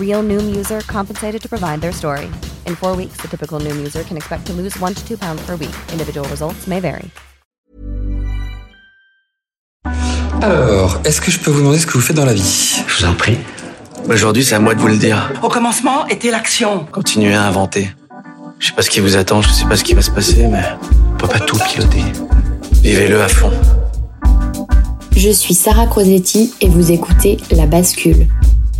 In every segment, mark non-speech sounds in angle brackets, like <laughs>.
Real Noom user compensated to provide their story. In four weeks, the typical Noom user can expect to lose one to two pounds per week. Individual results may vary. Alors, est-ce que je peux vous demander ce que vous faites dans la vie? Je vous en prie. Aujourd'hui, c'est à moi de vous le dire. Au commencement était l'action. Continuez à inventer. Je sais pas ce qui vous attend, je sais pas ce qui va se passer, mais on peut pas tout piloter. Vivez-le à fond. Je suis Sarah Crosetti et vous écoutez La Bascule.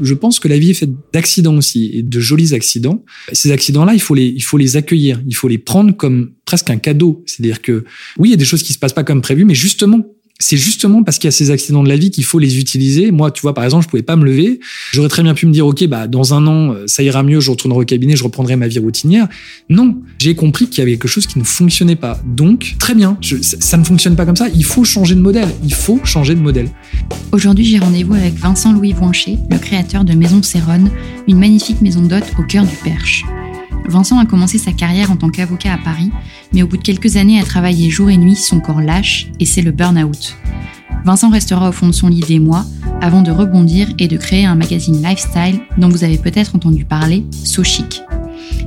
Je pense que la vie est faite d'accidents aussi et de jolis accidents. Ces accidents-là, il faut les, il faut les accueillir, il faut les prendre comme presque un cadeau. C'est-à-dire que oui, il y a des choses qui se passent pas comme prévu, mais justement, c'est justement parce qu'il y a ces accidents de la vie qu'il faut les utiliser. Moi, tu vois, par exemple, je pouvais pas me lever. J'aurais très bien pu me dire, OK, bah, dans un an, euh, ça ira mieux, je retournerai au cabinet, je reprendrai ma vie routinière. Non. J'ai compris qu'il y avait quelque chose qui ne fonctionnait pas. Donc, très bien. ça ne fonctionne pas comme ça. Il faut changer de modèle. Il faut changer de modèle. Aujourd'hui, j'ai rendez-vous avec Vincent Louis Voincher, le créateur de Maison Céronne, une magnifique maison d'hôte au cœur du Perche. Vincent a commencé sa carrière en tant qu'avocat à Paris, mais au bout de quelques années a travaillé jour et nuit, son corps lâche, et c'est le burn-out. Vincent restera au fond de son lit des mois avant de rebondir et de créer un magazine lifestyle dont vous avez peut-être entendu parler, So Chic.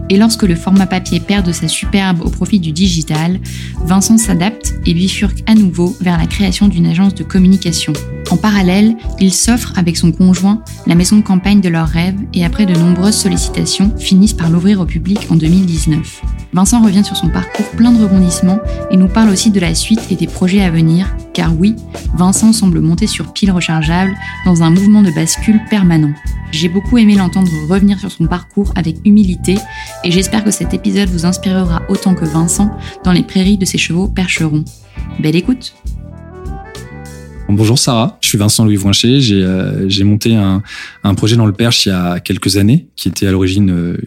Et lorsque le format papier perd de sa superbe au profit du digital, Vincent s'adapte et bifurque à nouveau vers la création d'une agence de communication. En parallèle, il s'offre avec son conjoint la maison de campagne de leurs rêves et après de nombreuses sollicitations, finissent par l'ouvrir au public en 2019. Vincent revient sur son parcours plein de rebondissements et nous parle aussi de la suite et des projets à venir, car oui, Vincent semble monter sur pile rechargeable dans un mouvement de bascule permanent. J'ai beaucoup aimé l'entendre revenir sur son parcours avec humilité et j'espère que cet épisode vous inspirera autant que Vincent dans les prairies de ses chevaux percherons. Belle écoute Bonjour Sarah, je suis Vincent Louis Voincher. J'ai euh, monté un, un, projet dans le Perche il y a quelques années, qui était à l'origine euh,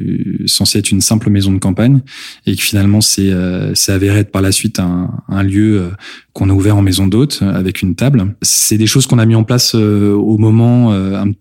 censé être une simple maison de campagne, et qui finalement s'est euh, avéré être par la suite un, un lieu euh, qu'on a ouvert en maison d'hôte euh, avec une table. C'est des choses qu'on a mis en place au moment,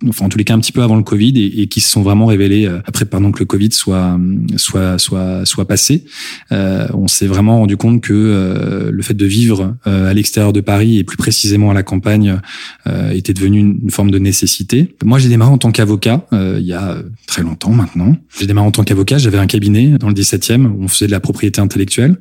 enfin en tous les cas un petit peu avant le Covid, et, qui se sont vraiment révélées après pardon que le Covid soit soit soit soit passé. on s'est vraiment rendu compte que le fait de vivre à l'extérieur de Paris et plus précisément à la campagne euh, était devenue une, forme de nécessité. Moi, j'ai démarré en tant qu'avocat euh, il y a très longtemps maintenant. J'ai démarré en tant qu'avocat, j'avais un cabinet dans le 17e où on faisait de la propriété intellectuelle.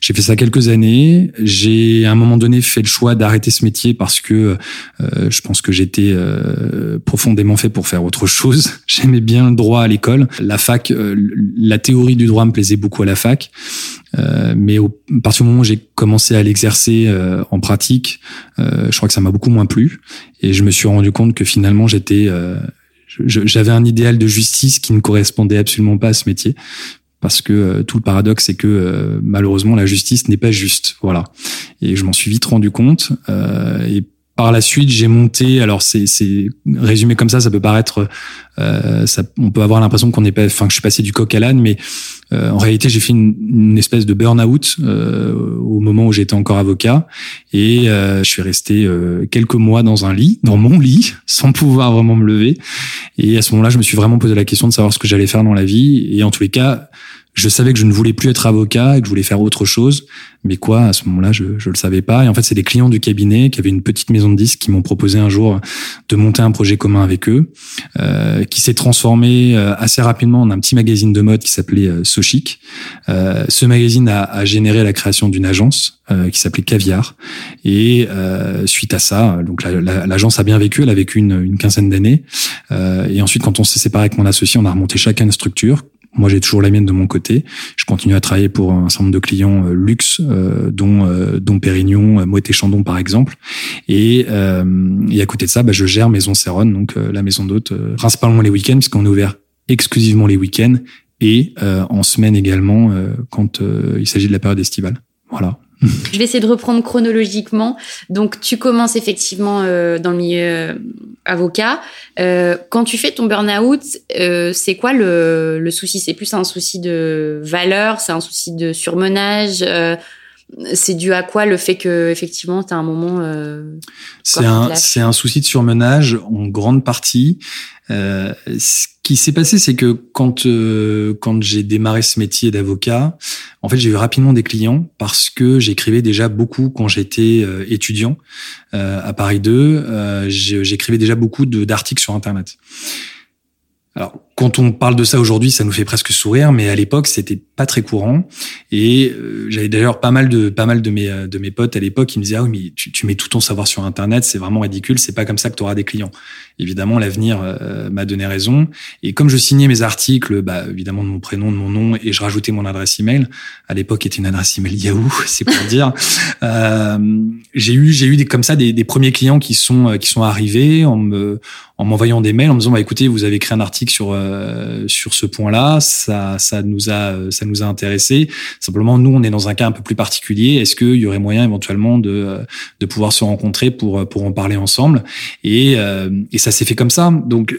J'ai fait ça quelques années. J'ai un moment donné fait le choix d'arrêter ce métier parce que euh, je pense que j'étais euh, profondément fait pour faire autre chose. <laughs> J'aimais bien le droit à l'école. La fac, euh, la théorie du droit me plaisait beaucoup à la fac. Euh, mais au, à partir du moment où j'ai commencé à l'exercer euh, en pratique, euh, je crois que ça m'a beaucoup moins plu. Et je me suis rendu compte que finalement, j'étais, j'avais un idéal de justice qui ne correspondait absolument pas à ce métier parce que tout le paradoxe c'est que malheureusement la justice n'est pas juste. Voilà. Et je m'en suis vite rendu compte. et par la suite, j'ai monté. Alors, c'est résumé comme ça, ça peut paraître. Euh, ça, on peut avoir l'impression qu'on est pas. Enfin, que je suis passé du coq à l'âne, mais euh, en réalité, j'ai fait une, une, espèce de burn-out euh, au moment où j'étais encore avocat, et euh, je suis resté euh, quelques mois dans un lit, dans mon lit, <laughs> sans pouvoir vraiment me lever. Et à ce moment-là, je me suis vraiment posé la question de savoir ce que j'allais faire dans la vie. Et en tous les cas, je savais que je ne voulais plus être avocat et que je voulais faire autre chose. Mais quoi, à ce moment-là, je ne le savais pas. Et en fait, c'est des clients du cabinet qui avaient une petite maison de disques qui m'ont proposé un jour de monter un projet commun avec eux, euh, qui s'est transformé euh, assez rapidement en un petit magazine de mode qui s'appelait euh, Sochic. Euh, ce magazine a, a, généré la création d'une agence euh, qui s'appelait Caviar. Et euh, suite à ça, donc l'agence a bien vécu, elle a vécu une, une quinzaine d'années. et ensuite, quand on s'est séparé avec mon associé, on a remonté chacun une structure moi, j'ai toujours la mienne de mon côté. Je continue à travailler pour un certain nombre de clients euh, luxe, euh, dont euh, dont Pérignon, Moët et Chandon par exemple. Et, et à côté de ça, bah, je gère Maison Céron, donc la maison d'hôtes, principalement les week-ends, puisqu'on est ouvert exclusivement les week-ends et en semaine également quand il s'agit de la période estivale. Voilà. Je vais essayer de reprendre chronologiquement. Donc, tu commences effectivement euh, dans le milieu euh, avocat. Euh, quand tu fais ton burn-out, c'est quoi le, le souci? C'est plus un souci de valeur, c'est un souci de surmenage c'est dû à quoi le fait que effectivement tu as un moment C'est un c'est un souci de surmenage en grande partie. Euh, ce qui s'est passé, c'est que quand euh, quand j'ai démarré ce métier d'avocat, en fait, j'ai eu rapidement des clients parce que j'écrivais déjà beaucoup quand j'étais euh, étudiant à Paris 2. j'écrivais déjà beaucoup d'articles sur Internet. Alors, quand on parle de ça aujourd'hui, ça nous fait presque sourire, mais à l'époque, c'était pas très courant. Et euh, j'avais d'ailleurs pas mal de pas mal de mes de mes potes à l'époque qui me disaient ah oui mais tu, tu, mets tout ton savoir sur Internet, c'est vraiment ridicule, c'est pas comme ça que tu auras des clients. Évidemment, l'avenir euh, m'a donné raison. Et comme je signais mes articles, bah évidemment de mon prénom, de mon nom, et je rajoutais mon adresse email. À l'époque, était une adresse email Yahoo, <laughs> c'est pour dire. Euh, j'ai eu j'ai eu des comme ça des, des premiers clients qui sont qui sont arrivés en me en m'envoyant des mails en me disant bah écoutez vous avez écrit un article sur euh, sur ce point-là ça ça nous a ça nous a intéressé simplement nous on est dans un cas un peu plus particulier. Est-ce qu'il y aurait moyen éventuellement de de pouvoir se rencontrer pour pour en parler ensemble? Et euh, et ça s'est fait comme ça. Donc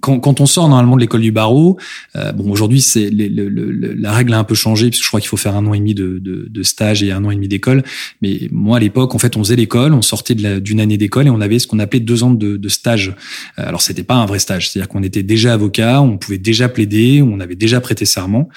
quand, quand, on sort normalement de l'école du barreau, euh, bon aujourd'hui c'est la règle a un peu changé puisque je crois qu'il faut faire un an et demi de, de, de stage et un an et demi d'école. Mais moi à l'époque en fait on faisait l'école, on sortait d'une année d'école et on avait ce qu'on appelait deux ans de, de stage. Euh, alors c'était pas un vrai stage, c'est-à-dire qu'on était déjà avocat, on pouvait déjà plaider, on avait déjà prêté serment.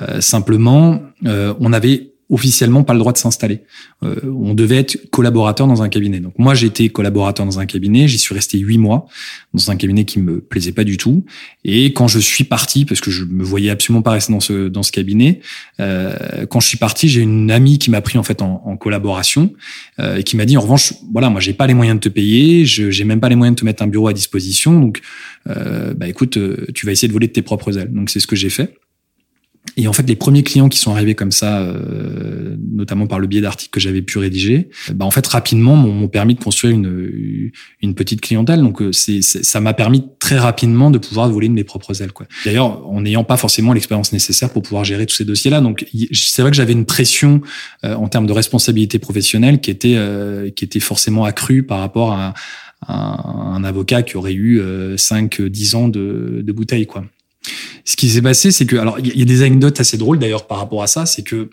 Euh, simplement, euh, on avait officiellement pas le droit de s'installer. Euh, on devait être collaborateur dans un cabinet. Donc moi j'étais collaborateur dans un cabinet, j'y suis resté huit mois dans un cabinet qui me plaisait pas du tout. Et quand je suis parti, parce que je me voyais absolument pas rester dans ce dans ce cabinet, euh, quand je suis parti, j'ai une amie qui m'a pris en fait en, en collaboration euh, et qui m'a dit en revanche voilà moi j'ai pas les moyens de te payer, je j'ai même pas les moyens de te mettre un bureau à disposition, donc euh, bah écoute euh, tu vas essayer de voler de tes propres ailes. Donc c'est ce que j'ai fait. Et en fait, les premiers clients qui sont arrivés comme ça, euh, notamment par le biais d'articles que j'avais pu rédiger, bah en fait rapidement m'ont permis de construire une, une petite clientèle. Donc euh, c'est ça m'a permis très rapidement de pouvoir voler de mes propres ailes. D'ailleurs, en n'ayant pas forcément l'expérience nécessaire pour pouvoir gérer tous ces dossiers-là. Donc c'est vrai que j'avais une pression euh, en termes de responsabilité professionnelle qui était qui était forcément accrue par rapport à, un avocat qui aurait eu 5-10 ans de, de bouteille, quoi. Ce qui s'est passé, c'est que, alors, il y a des anecdotes assez drôles d'ailleurs par rapport à ça, c'est que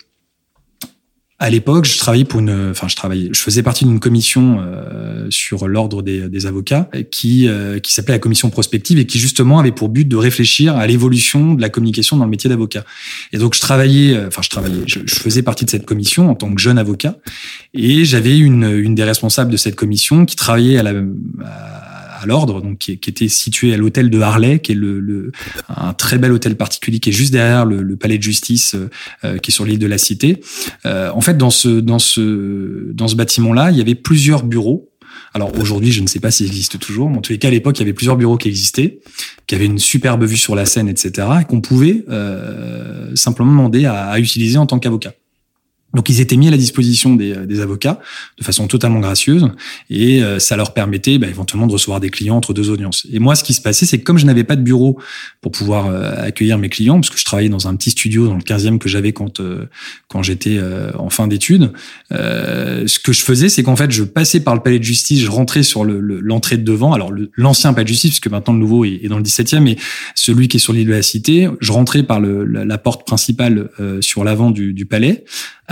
à l'époque, je travaillais pour une, enfin, je travaillais, je faisais partie d'une commission euh, sur l'ordre des, des, avocats qui euh, qui s'appelait la commission prospective et qui justement avait pour but de réfléchir à l'évolution de la communication dans le métier d'avocat. Et donc, je travaillais, euh, enfin, je travaillais, je, faisais partie de cette commission en tant que jeune avocat et j'avais une une des responsables de cette commission qui travaillait à la à, à l'ordre, donc qui, qui, était situé à l'hôtel de Harley, qui est le, le, un très bel hôtel particulier qui est juste derrière le, le palais de justice, euh, euh, qui est sur l'île de la Cité. Euh, en fait, dans ce dans ce dans ce bâtiment-là, il y avait plusieurs bureaux. Alors aujourd'hui, je ne sais pas s'ils existent toujours, mais en tous les cas, à l'époque, il y avait plusieurs bureaux qui existaient, qui avaient une superbe vue sur la Seine, etc., et qu'on pouvait euh, simplement demander à, à utiliser en tant qu'avocat. Donc ils étaient mis à la disposition des, des avocats de façon totalement gracieuse et euh, ça leur permettait bah, éventuellement de recevoir des clients entre deux audiences. Et moi, ce qui se passait, c'est que comme je n'avais pas de bureau pour pouvoir euh, accueillir mes clients, parce que je travaillais dans un petit studio dans le 15e que j'avais quand euh, quand j'étais en fin d'études, ce que je faisais, c'est qu'en fait, je passais par le palais de justice, je rentrais sur l'entrée de devant, alors l'ancien palais de justice, puisque maintenant le nouveau est, dans le 17e, mais celui qui est sur l'île de la Cité, je rentrais par le, la, porte principale sur l'avant du, du palais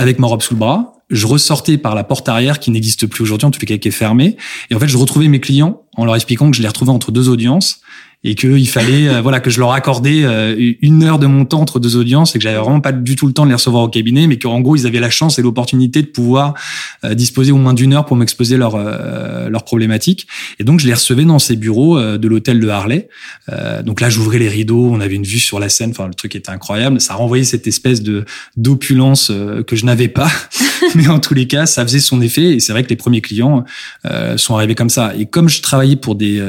avec ma robe sous le bras. Je ressortais par la porte arrière qui n'existe plus aujourd'hui, en tout cas qui est fermée. Et en fait, je retrouvais mes clients en leur expliquant que je les retrouvais entre deux audiences et qu'il fallait euh, voilà que je leur accordais euh, une heure de mon temps entre deux audiences et que j'avais vraiment pas du tout le temps de les recevoir au cabinet mais qu'en gros ils avaient la chance et l'opportunité de pouvoir euh, disposer au moins d'une heure pour m'exposer leurs leurs problématiques. Et donc je les recevais dans ces bureaux de l'hôtel de Harley. Donc là j'ouvrais les rideaux on avait une vue sur la scène. Enfin le truc était incroyable. Ça renvoyait cette espèce de d'opulence que je n'avais pas. <laughs> Mais en tous les cas ça faisait son effet. Et c'est vrai que les premiers clients sont arrivés comme ça. Et comme je travaillais pour des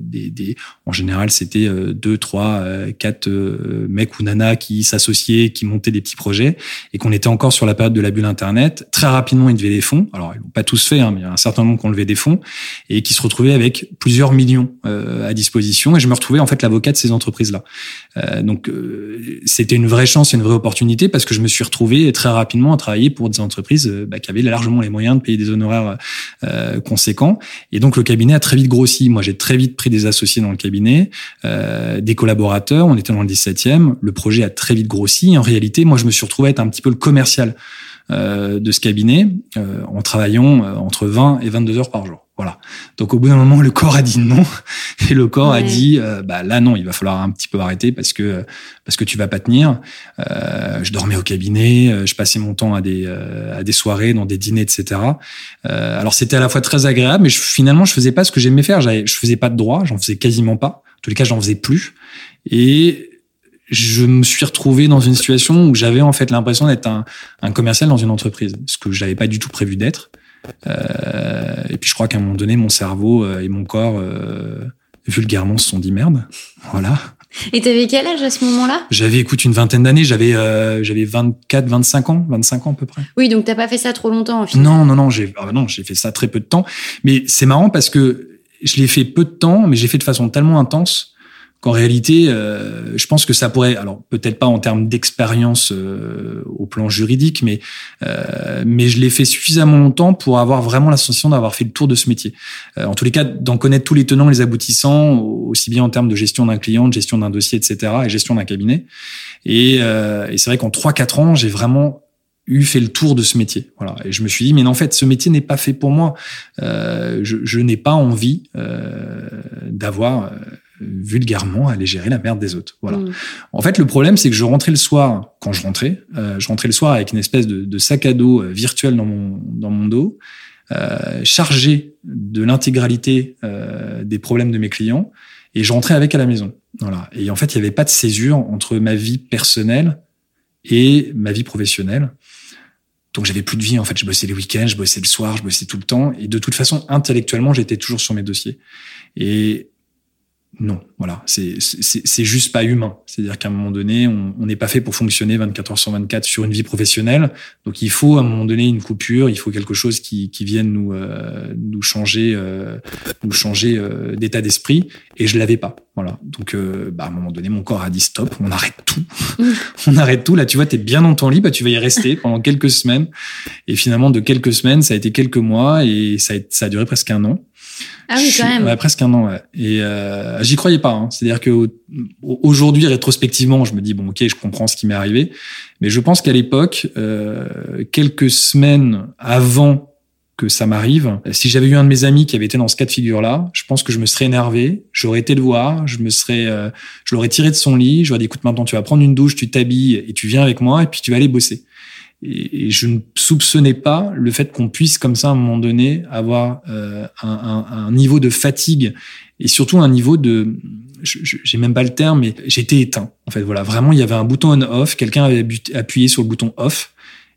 des, des en général, c'était euh, deux, trois, euh, quatre euh, mecs ou nanas qui s'associaient, qui montaient des petits projets, et qu'on était encore sur la période de la bulle Internet. Très rapidement, ils levaient des fonds. Alors, ils l'ont pas tous fait, hein, mais il y a un certain nombre qui ont levé des fonds et qui se retrouvaient avec plusieurs millions à disposition. Et je me retrouvais en fait l'avocat de ces entreprises-là. donc, c'était une vraie chance et une vraie opportunité parce que je me suis retrouvé très rapidement à travailler pour des entreprises bah, qui avaient largement les moyens de payer des honoraires conséquents. Et donc, le cabinet a très vite grossi. Moi, j'ai très vite pris des associés dans le cabinet euh, des collaborateurs. On était dans le 17e. Le projet a très vite grossi. En réalité, moi, je me suis retrouvé à être un petit peu le commercial euh, de ce cabinet euh, en travaillant entre 20 et 22 heures par jour. Voilà. Donc au bout d'un moment, le corps a dit non et le corps a dit bah là non, il va falloir un petit peu arrêter parce que parce que tu vas pas tenir. Euh, je dormais au cabinet, je passais mon temps à des à des soirées, dans des dîners, etc. Euh, alors c'était à la fois très agréable, mais je, finalement je faisais pas ce que j'aimais faire. Je faisais pas de droit, j'en faisais quasiment pas. En tous les cas, j'en faisais plus. Et je me suis retrouvé dans une situation où j'avais en fait l'impression d'être un, un commercial dans une entreprise, ce que j'avais pas du tout prévu d'être. Euh, et puis je crois qu'à un moment donné, mon cerveau euh, et mon corps, euh, vulgairement, se sont dit merde. Voilà. Et t'avais quel âge à ce moment-là? J'avais, écoute, une vingtaine d'années. J'avais, j'avais 24, 25 ans, 25 ans à peu près. Oui, donc t'as pas fait ça trop longtemps. En Non, non, non. J'ai, ah non, j'ai fait ça très peu de temps. Mais c'est marrant parce que je l'ai fait peu de temps, mais j'ai fait de façon tellement intense qu'en réalité, euh, je pense que ça pourrait, alors peut-être pas en termes d'expérience euh, au plan juridique, mais euh, mais je l'ai fait suffisamment longtemps pour avoir vraiment la sensation d'avoir fait le tour de ce métier. en tous les cas, d'en connaître tous les tenants, les aboutissants, aussi bien en termes de gestion d'un client, de gestion d'un dossier, etc., et gestion d'un cabinet. Et, et c'est vrai qu'en trois quatre ans, j'ai vraiment eu fait le tour de ce métier. Voilà. Et je me suis dit, mais en fait, ce métier n'est pas fait pour moi. Euh, je, je n'ai pas envie euh, d'avoir vulgairement aller gérer la merde des autres. Voilà. Mm. En fait, le problème, c'est que je rentrais le soir, quand je rentrais, euh, je rentrais le soir avec une espèce de, de sac à dos euh, virtuel dans mon, dans mon dos, euh, chargé de l'intégralité euh, des problèmes de mes clients, et je rentrais avec à la maison. Voilà. Et en fait, il n'y avait pas de césure entre ma vie personnelle et ma vie professionnelle. Donc j'avais plus de vie en fait. Je bossais les week-ends, je bossais le soir, je bossais tout le temps. Et de toute façon, intellectuellement, j'étais toujours sur mes dossiers. Et non, voilà, c'est juste pas humain. C'est-à-dire qu'à un moment donné, on n'est pas fait pour fonctionner 24 heures sur 24 sur une vie professionnelle. Donc il faut à un moment donné une coupure, il faut quelque chose qui, qui vienne nous euh, nous changer euh, nous changer euh, d'état d'esprit. Et je l'avais pas. Voilà. Donc bah, à un moment donné, mon corps a dit stop, on arrête tout, <laughs> on arrête tout. Là, tu vois, t'es bien dans ton lit, bah tu vas y rester pendant quelques semaines. Et finalement, de quelques semaines, ça a été quelques mois et ça a, ça a duré presque un an. Ah oui, quand même. Ouais, presque un an. Ouais. Et euh, j'y croyais pas. Hein. C'est-à-dire que aujourd'hui, rétrospectivement, je me dis bon, ok, je comprends ce qui m'est arrivé, mais je pense qu'à l'époque, euh, quelques semaines avant que ça m'arrive, si j'avais eu un de mes amis qui avait été dans ce cas de figure-là, je pense que je me serais énervé, j'aurais été le voir, je me serais, euh, je l'aurais tiré de son lit, je lui ai dit écoute maintenant tu vas prendre une douche, tu t'habilles et tu viens avec moi et puis tu vas aller bosser. Et, je ne soupçonnais pas le fait qu'on puisse comme ça à un moment donné avoir euh, un, un, un, niveau de fatigue et surtout un niveau de j'ai même pas le terme mais j'étais éteint. En fait voilà. Vraiment il y avait un bouton on off quelqu'un avait appuyé sur le bouton off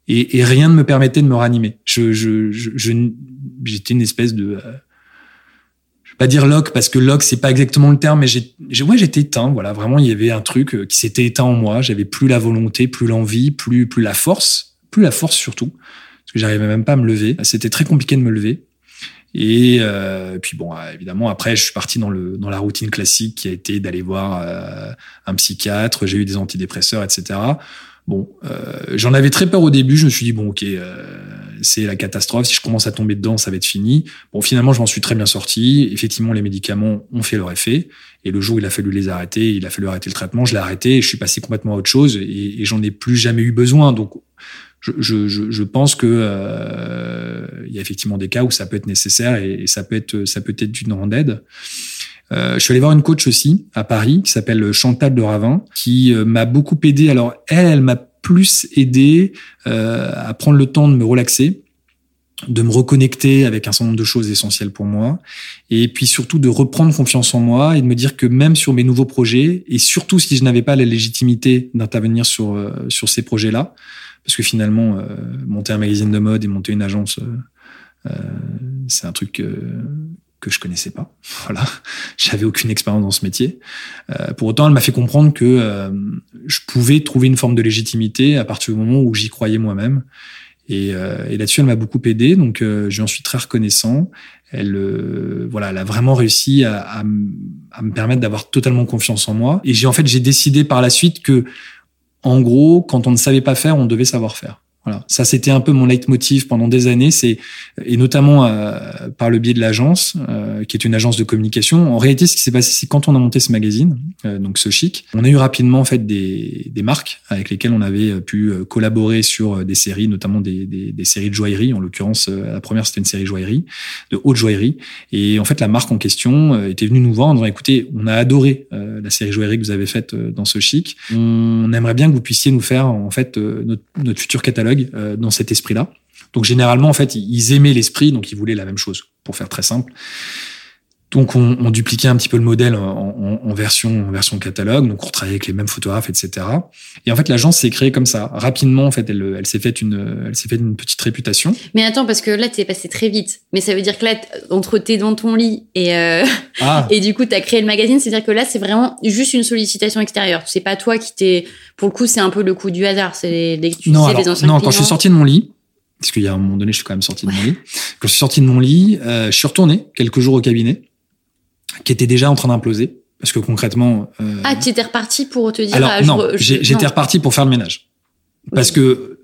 et, et, rien ne me permettait de me ranimer. Je j'étais une espèce de euh, je vais pas dire lock parce que lock c'est pas exactement le terme mais j'ai ouais j'étais éteint voilà. Vraiment il y avait un truc euh, qui s'était éteint en moi. J'avais plus la volonté plus l'envie plus plus la force plus la force surtout, parce que j'arrivais même pas à me lever. C'était très compliqué de me lever. Et euh, puis bon, évidemment, après, je suis parti dans le dans la routine classique qui a été d'aller voir euh, un psychiatre. J'ai eu des antidépresseurs, etc. Bon, euh, j'en avais très peur au début. Je me suis dit bon, ok, euh, c'est la catastrophe. Si je commence à tomber dedans, ça va être fini. Bon, finalement, je m'en suis très bien sorti. Effectivement, les médicaments ont fait leur effet. Et le jour où il a fallu les arrêter, il a fallu arrêter le traitement. Je l'ai arrêté. Et je suis passé complètement à autre chose. Et, et j'en ai plus jamais eu besoin. Donc je, je, je, pense que euh, il y a effectivement des cas où ça peut être nécessaire et, ça peut être ça peut être d'une grande aide. Euh, je suis allé voir une coach aussi à Paris qui s'appelle Chantal de Ravin qui euh, m'a beaucoup aidé. Alors elle, elle m'a plus aidé euh, à prendre le temps de me relaxer, de me reconnecter avec un certain nombre de choses essentielles pour moi, et puis surtout de reprendre confiance en moi et de me dire que même sur mes nouveaux projets, et surtout si je n'avais pas la légitimité d'intervenir sur euh, sur ces projets-là, parce que finalement, euh, monter un magazine de mode et monter une agence, euh, euh c'est un truc que je connaissais pas. <laughs> Voilà, j'avais aucune expérience dans ce métier. Euh, pour autant, elle m'a fait comprendre que euh, je pouvais trouver une forme de légitimité à partir du moment où j'y croyais moi-même. Et, euh, et là-dessus, elle m'a beaucoup aidé. Donc, je lui suis très reconnaissant. Elle, voilà, elle a vraiment réussi à, à, à me permettre d'avoir totalement confiance en moi. Et j'ai en fait, j'ai décidé par la suite que en gros, quand on ne savait pas faire, on devait savoir faire. Voilà, ça c'était un peu mon leitmotiv pendant des années, c'est et notamment euh, par le biais de l'agence, euh, qui est une agence de communication. En réalité, ce qui s'est passé, c'est quand on a monté ce magazine, euh, donc ce chic, on a eu rapidement en fait des, des marques avec lesquelles on avait pu collaborer sur des séries, notamment des, des, des séries de joaillerie. En l'occurrence, la première c'était une série joaillerie, de haute joaillerie. Et en fait, la marque en question était venue nous voir en disant "Écoutez, on a adoré la série joaillerie que vous avez faite dans ce chic. On aimerait bien que vous puissiez nous faire en fait notre, notre futur catalogue." Euh, dans cet esprit-là. Donc généralement, en fait, ils aimaient l'esprit, donc ils voulaient la même chose, pour faire très simple. Donc on, on dupliquait un petit peu le modèle en, en, version en version catalogue, donc on travaillait avec les mêmes photographes, etc. Et en fait l'agence s'est créée comme ça. Rapidement, en fait, elle, elle s'est faite une elle s'est fait une petite réputation. Mais attends, parce que là t'es passé très vite. Mais ça veut dire que là entre t'es dans ton lit et euh, ah. <laughs> et du coup t'as créé le magazine, c'est-à-dire que là c'est vraiment juste une sollicitation extérieure. C'est pas toi qui t'es pour le coup c'est un peu le coup du hasard. C'est les, tu non, sais, les anciens non quand je suis sorti de mon lit. Parce qu'il y a un moment donné, je suis quand même sorti de mon lit. Quand je suis sorti de mon lit, euh, je suis retourné quelques jours au cabinet qui était déjà en train d'imploser. Parce que concrètement. Euh... Ah, tu étais reparti pour te dire. Alors, ah, non, j'étais reparti pour faire le ménage. Parce que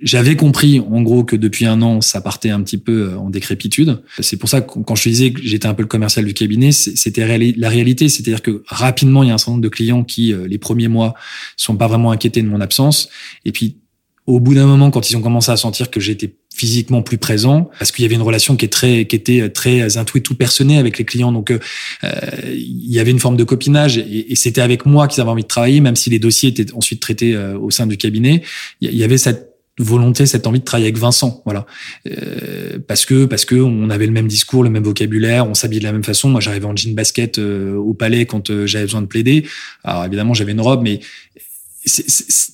j'avais compris, en gros, que depuis un an, ça partait un petit peu euh, en décrépitude. C'est pour ça que quand je te disais que j'étais un peu le commercial du cabinet, c'était la réalité. C'est-à-dire que rapidement, il y a un certain nombre de clients qui, euh, les premiers mois, sont pas vraiment inquiétés de mon absence. Et puis, au bout d'un moment, quand ils ont commencé à sentir que j'étais physiquement plus présent, parce qu'il y avait une relation qui est très, qui était très intuite, tout personnée avec les clients. Donc, euh, il y avait une forme de copinage et, c'était avec moi qu'ils avaient envie de travailler, même si les dossiers étaient ensuite traités euh, au sein du cabinet. Il y avait cette volonté, cette envie de travailler avec Vincent, voilà, euh, parce que parce que on avait le même discours, le même vocabulaire, on s'habillait de la même façon. Moi, j'arrivais en jean basket euh, au palais quand j'avais besoin de plaider. Alors évidemment, j'avais une robe, mais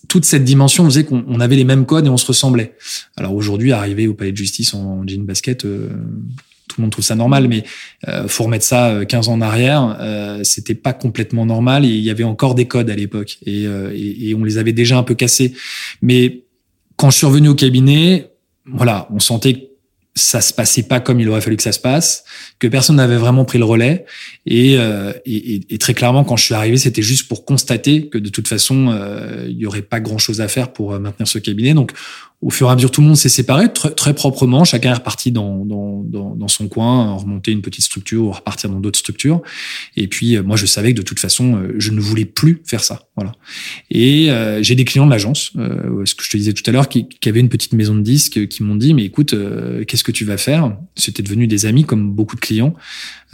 toute cette dimension faisait qu'on avait les mêmes codes et on se ressemblait. Alors aujourd'hui, arriver au palais de justice en, jean basket, euh, tout le monde trouve ça normal, mais euh, faut remettre ça 15 euh, ans en arrière, euh, c'était pas complètement normal il y avait encore des codes à l'époque et, et, et, on les avait déjà un peu cassés. Mais quand je suis revenu au cabinet, voilà, on sentait ça se passait pas comme il aurait fallu que ça se passe, que personne n'avait vraiment pris le relais. Et, euh, et, et, très clairement, quand je suis arrivé, c'était juste pour constater que de toute façon, euh, il y aurait pas grand-chose à faire pour euh, maintenir ce cabinet. Donc, au fur et à mesure, tout le monde s'est séparé très, très, proprement. Chacun est reparti dans, dans, dans, dans, son coin, remonter une petite structure, repartir dans d'autres structures. Et puis, euh, moi, je savais que de toute façon, euh, je ne voulais plus faire ça. Voilà. Et euh, j'ai des clients de l'agence, euh, ce que je te disais tout à l'heure, qui, qui avaient une petite maison de disques, qui m'ont dit, mais écoute, qu'est-ce que tu vas faire? C'était devenu des amis, comme beaucoup de clients.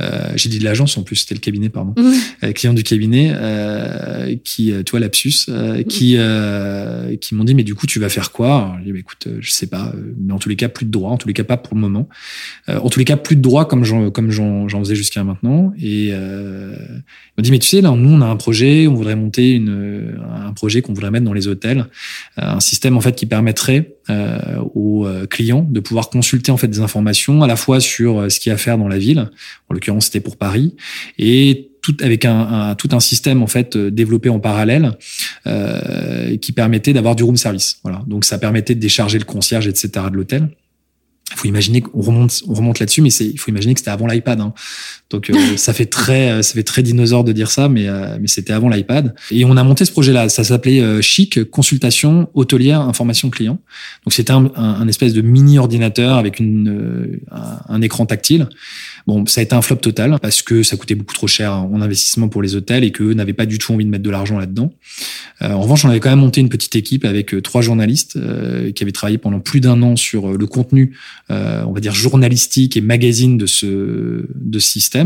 Euh, j'ai dit de l'agence en plus, c'était le cabinet, pardon. Mmh. Euh, client du cabinet euh, qui, toi, lapsus, mmh. qui qui m'ont dit mais du coup tu vas faire quoi? Alors, écoute, je sais pas, mais en tous les cas plus de droits, en tous les cas pas pour le moment. en tous les cas plus de droits comme j'en comme j'en faisais jusqu'à maintenant. Et euh, m'a dit mais tu sais là nous on a un projet, on voudrait monter une un projet qu'on voudrait mettre dans les hôtels, un système en fait qui permettrait euh, aux clients de pouvoir consulter en fait des informations à la fois sur ce qu'il y a à faire dans la ville, en l'occurrence c'était pour Paris, et tout avec un, un, tout un système en fait développé en parallèle euh, qui permettait d'avoir du room service. Voilà, donc ça permettait de décharger le concierge, etc. de l'hôtel. Il faut imaginer qu'on remonte, on remonte là-dessus, mais il faut imaginer que c'était avant l'iPad. Hein. Donc euh, <laughs> ça fait très, ça fait très dinosaure de dire ça, mais euh, mais c'était avant l'iPad. Et on a monté ce projet-là. Ça s'appelait euh, Chic consultation hôtelière information client. Donc c'était un, un, espèce de mini ordinateur avec une un, un écran tactile. Bon, ça a été un flop total parce que ça coûtait beaucoup trop cher en investissement pour les hôtels et qu'eux n'avaient pas du tout envie de mettre de l'argent là-dedans. Euh, en revanche, on avait quand même monté une petite équipe avec euh, trois journalistes euh, qui avaient travaillé pendant plus d'un an sur le contenu, on va dire journalistique et magazine de ce de ce système.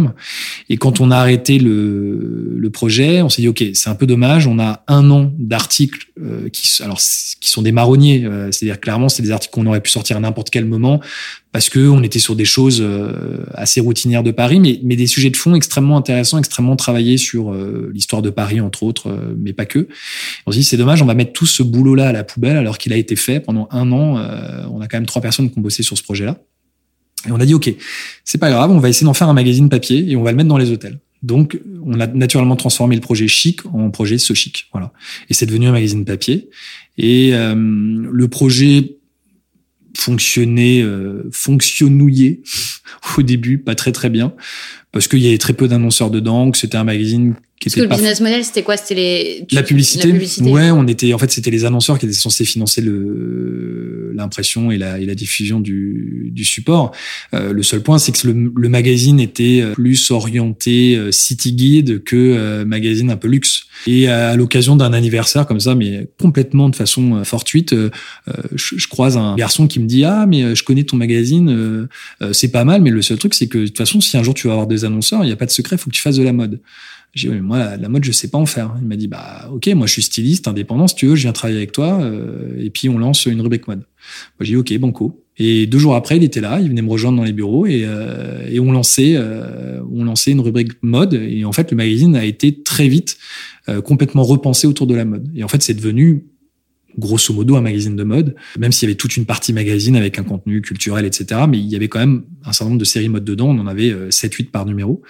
Et quand on a arrêté le, projet, on s'est dit ok, c'est un peu dommage. On a un an d'articles qui alors qui sont des marronniers, c'est-à-dire clairement c'est des articles qu'on aurait pu sortir à n'importe quel moment parce que on était sur des choses euh, assez routinières de Paris, mais, mais des sujets de fond extrêmement intéressants, extrêmement travaillés sur euh, l'histoire de Paris entre autres, euh, mais pas que. On se dit c'est dommage, on va mettre tout ce boulot-là à la poubelle alors qu'il a été fait pendant un an. on a quand même trois personnes qui ont bossé sur ce projet-là. Et on a dit ok, c'est pas grave, on va essayer d'en faire un magazine papier et on va le mettre dans les hôtels. Donc, on a naturellement transformé le projet chic en projet ce chic, voilà. Et c'est devenu un magazine papier. Et le projet fonctionnait, euh, fonctionnouillé <laughs> au début, pas très très bien, parce qu'il y avait très peu d'annonceurs dedans, que c'était un magazine qui était. que le business model, c'était quoi? C'était les la publicité. la publicité. Ouais, on était en fait c'était les annonceurs qui étaient censés financer le l'impression et la, et la diffusion du, du support. Euh, le seul point, c'est que le, le, magazine était euh, plus orienté euh, city guide que euh, magazine un peu luxe. Et à, l'occasion d'un anniversaire comme ça, mais complètement de façon fortuite, je, je, croise un garçon qui me dit ah mais je connais ton magazine, c'est pas mal, mais le seul truc c'est que de toute façon si un jour tu vas avoir des annonceurs, il n'y a pas de secret, faut que tu fasses de la mode. J'ai dit, moi, la mode, je sais pas en faire. Il m'a dit, bah, ok, moi, je suis styliste, indépendant, si tu veux, je viens travailler avec toi, euh, et puis on lance une rubrique mode. Moi, j'ai dit, ok, banco. Et deux jours après, il était là, il venait me rejoindre dans les bureaux, et, euh, et on lançait, euh, on lançait une rubrique mode. Et en fait, le magazine a été très vite euh, complètement repensé autour de la mode. Et en fait, c'est devenu grosso modo un magazine de mode, même s'il y avait toute une partie magazine avec un contenu culturel, etc. Mais il y avait quand même un certain nombre de séries mode dedans. On en avait 7-8 euh, par numéro.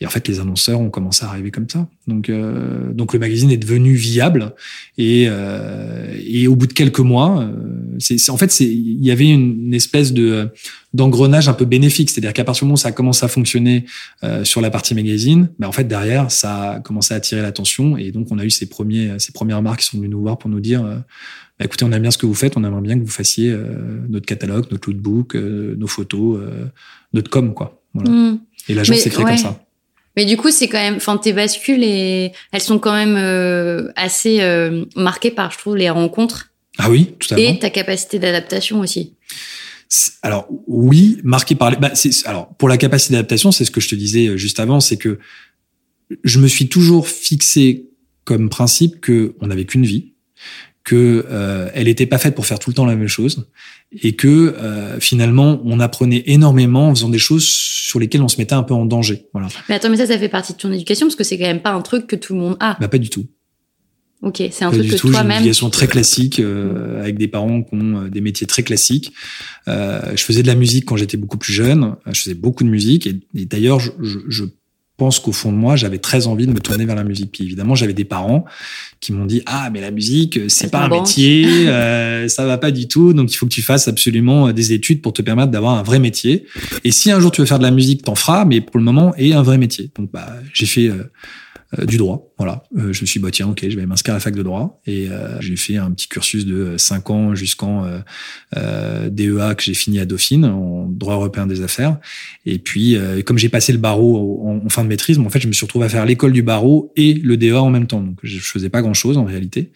Et en fait, les annonceurs ont commencé à arriver comme ça. Donc, euh, donc le magazine est devenu viable. Et, euh, et au bout de quelques mois, euh, c'est, en fait, il y avait une, espèce de d'engrenage un peu bénéfique, c'est-à-dire qu'à partir du moment où ça a commencé à fonctionner euh, sur la partie magazine, ben en fait derrière ça a commencé à attirer l'attention et donc on a eu ces premiers ces premières marques qui sont venues nous voir pour nous dire bah, écoutez on aime bien ce que vous faites, on aimerait bien que vous fassiez notre catalogue, notre lookbook, nos photos, notre com quoi. Voilà. Mm. Et l'agence s'est créée comme ça. Mais du coup, c'est quand même, enfin, tes bascules et elles sont quand même euh, assez euh, marquées par, je trouve, les rencontres. Ah oui, tout à fait. Et ta capacité d'adaptation aussi. Alors oui, marqué par les. Bah, alors pour la capacité d'adaptation, c'est ce que je te disais euh, juste avant, c'est que je me suis toujours fixé comme principe que on n'avait qu'une vie, que euh, elle n'était pas faite pour faire tout le temps la même chose et que euh, finalement on apprenait énormément en faisant des choses sur lesquelles on se mettait un peu en danger. Voilà. Mais attends, mais ça, ça fait partie de ton éducation parce que c'est quand même pas un truc que tout le monde a. Bah pas du tout. Ok, c'est un truc que toi-même. Une éducation très classique euh, avec des parents qui ont euh, des métiers très classiques. Euh, je faisais de la musique quand j'étais beaucoup plus jeune. Je faisais beaucoup de musique et, et d'ailleurs je, je, je pense qu'au fond de moi, j'avais très envie de me tourner vers la musique. Puis évidemment, j'avais des parents qui m'ont dit ah mais la musique c'est pas un métier, <laughs> euh, ça va pas du tout, donc il faut que tu fasses absolument euh, des études pour te permettre d'avoir un vrai métier. Et si un jour tu veux faire de la musique, t'en feras, mais pour le moment, et un vrai métier. Donc bah j'ai fait euh, euh, du droit. Voilà, euh, je me suis dit, bah tiens, ok, je vais m'inscrire à la fac de droit et euh, j'ai fait un petit cursus de 5 ans jusqu'en DEA que j'ai fini à Dauphine en droit européen des affaires. Et puis, comme j'ai passé le barreau en, fin de maîtrise, en fait, je me suis retrouvé à faire l'école du barreau et le DEA en même temps. Donc, je faisais pas grand chose en réalité.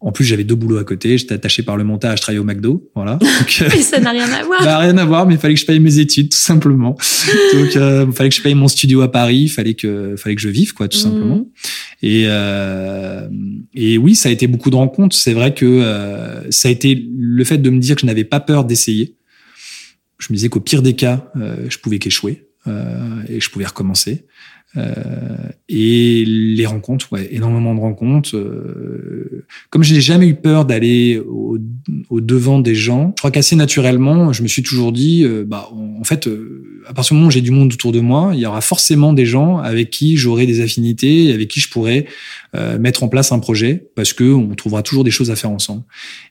En plus, j'avais deux boulots à côté. J'étais attaché par le montage, je travaillais au McDo. Voilà. <laughs> Donc, mais ça n'a rien à voir. Bah, rien à voir, mais il fallait que je paye mes études, tout simplement. <laughs> Donc, euh, il fallait que je paye mon studio à Paris. Il fallait que, fallait que je vive, quoi, tout simplement. Mhm. Et, euh, et oui, ça a été beaucoup de rencontres. C'est vrai que euh, ça a été le fait de me dire que je n'avais pas peur d'essayer. Je me disais qu'au pire des cas, euh, je pouvais qu'échouer euh, et je pouvais recommencer. Euh, et les rencontres, ouais, énormément de rencontres. Euh, comme je n'ai jamais eu peur d'aller au, au, devant des gens, je crois qu'assez naturellement, je me suis toujours dit, euh, bah, en fait, à partir du moment où j'ai du monde autour de moi, il y aura forcément des gens avec qui j'aurai des affinités, avec qui je pourrai euh, mettre en place un projet, parce que on trouvera toujours des choses à faire ensemble.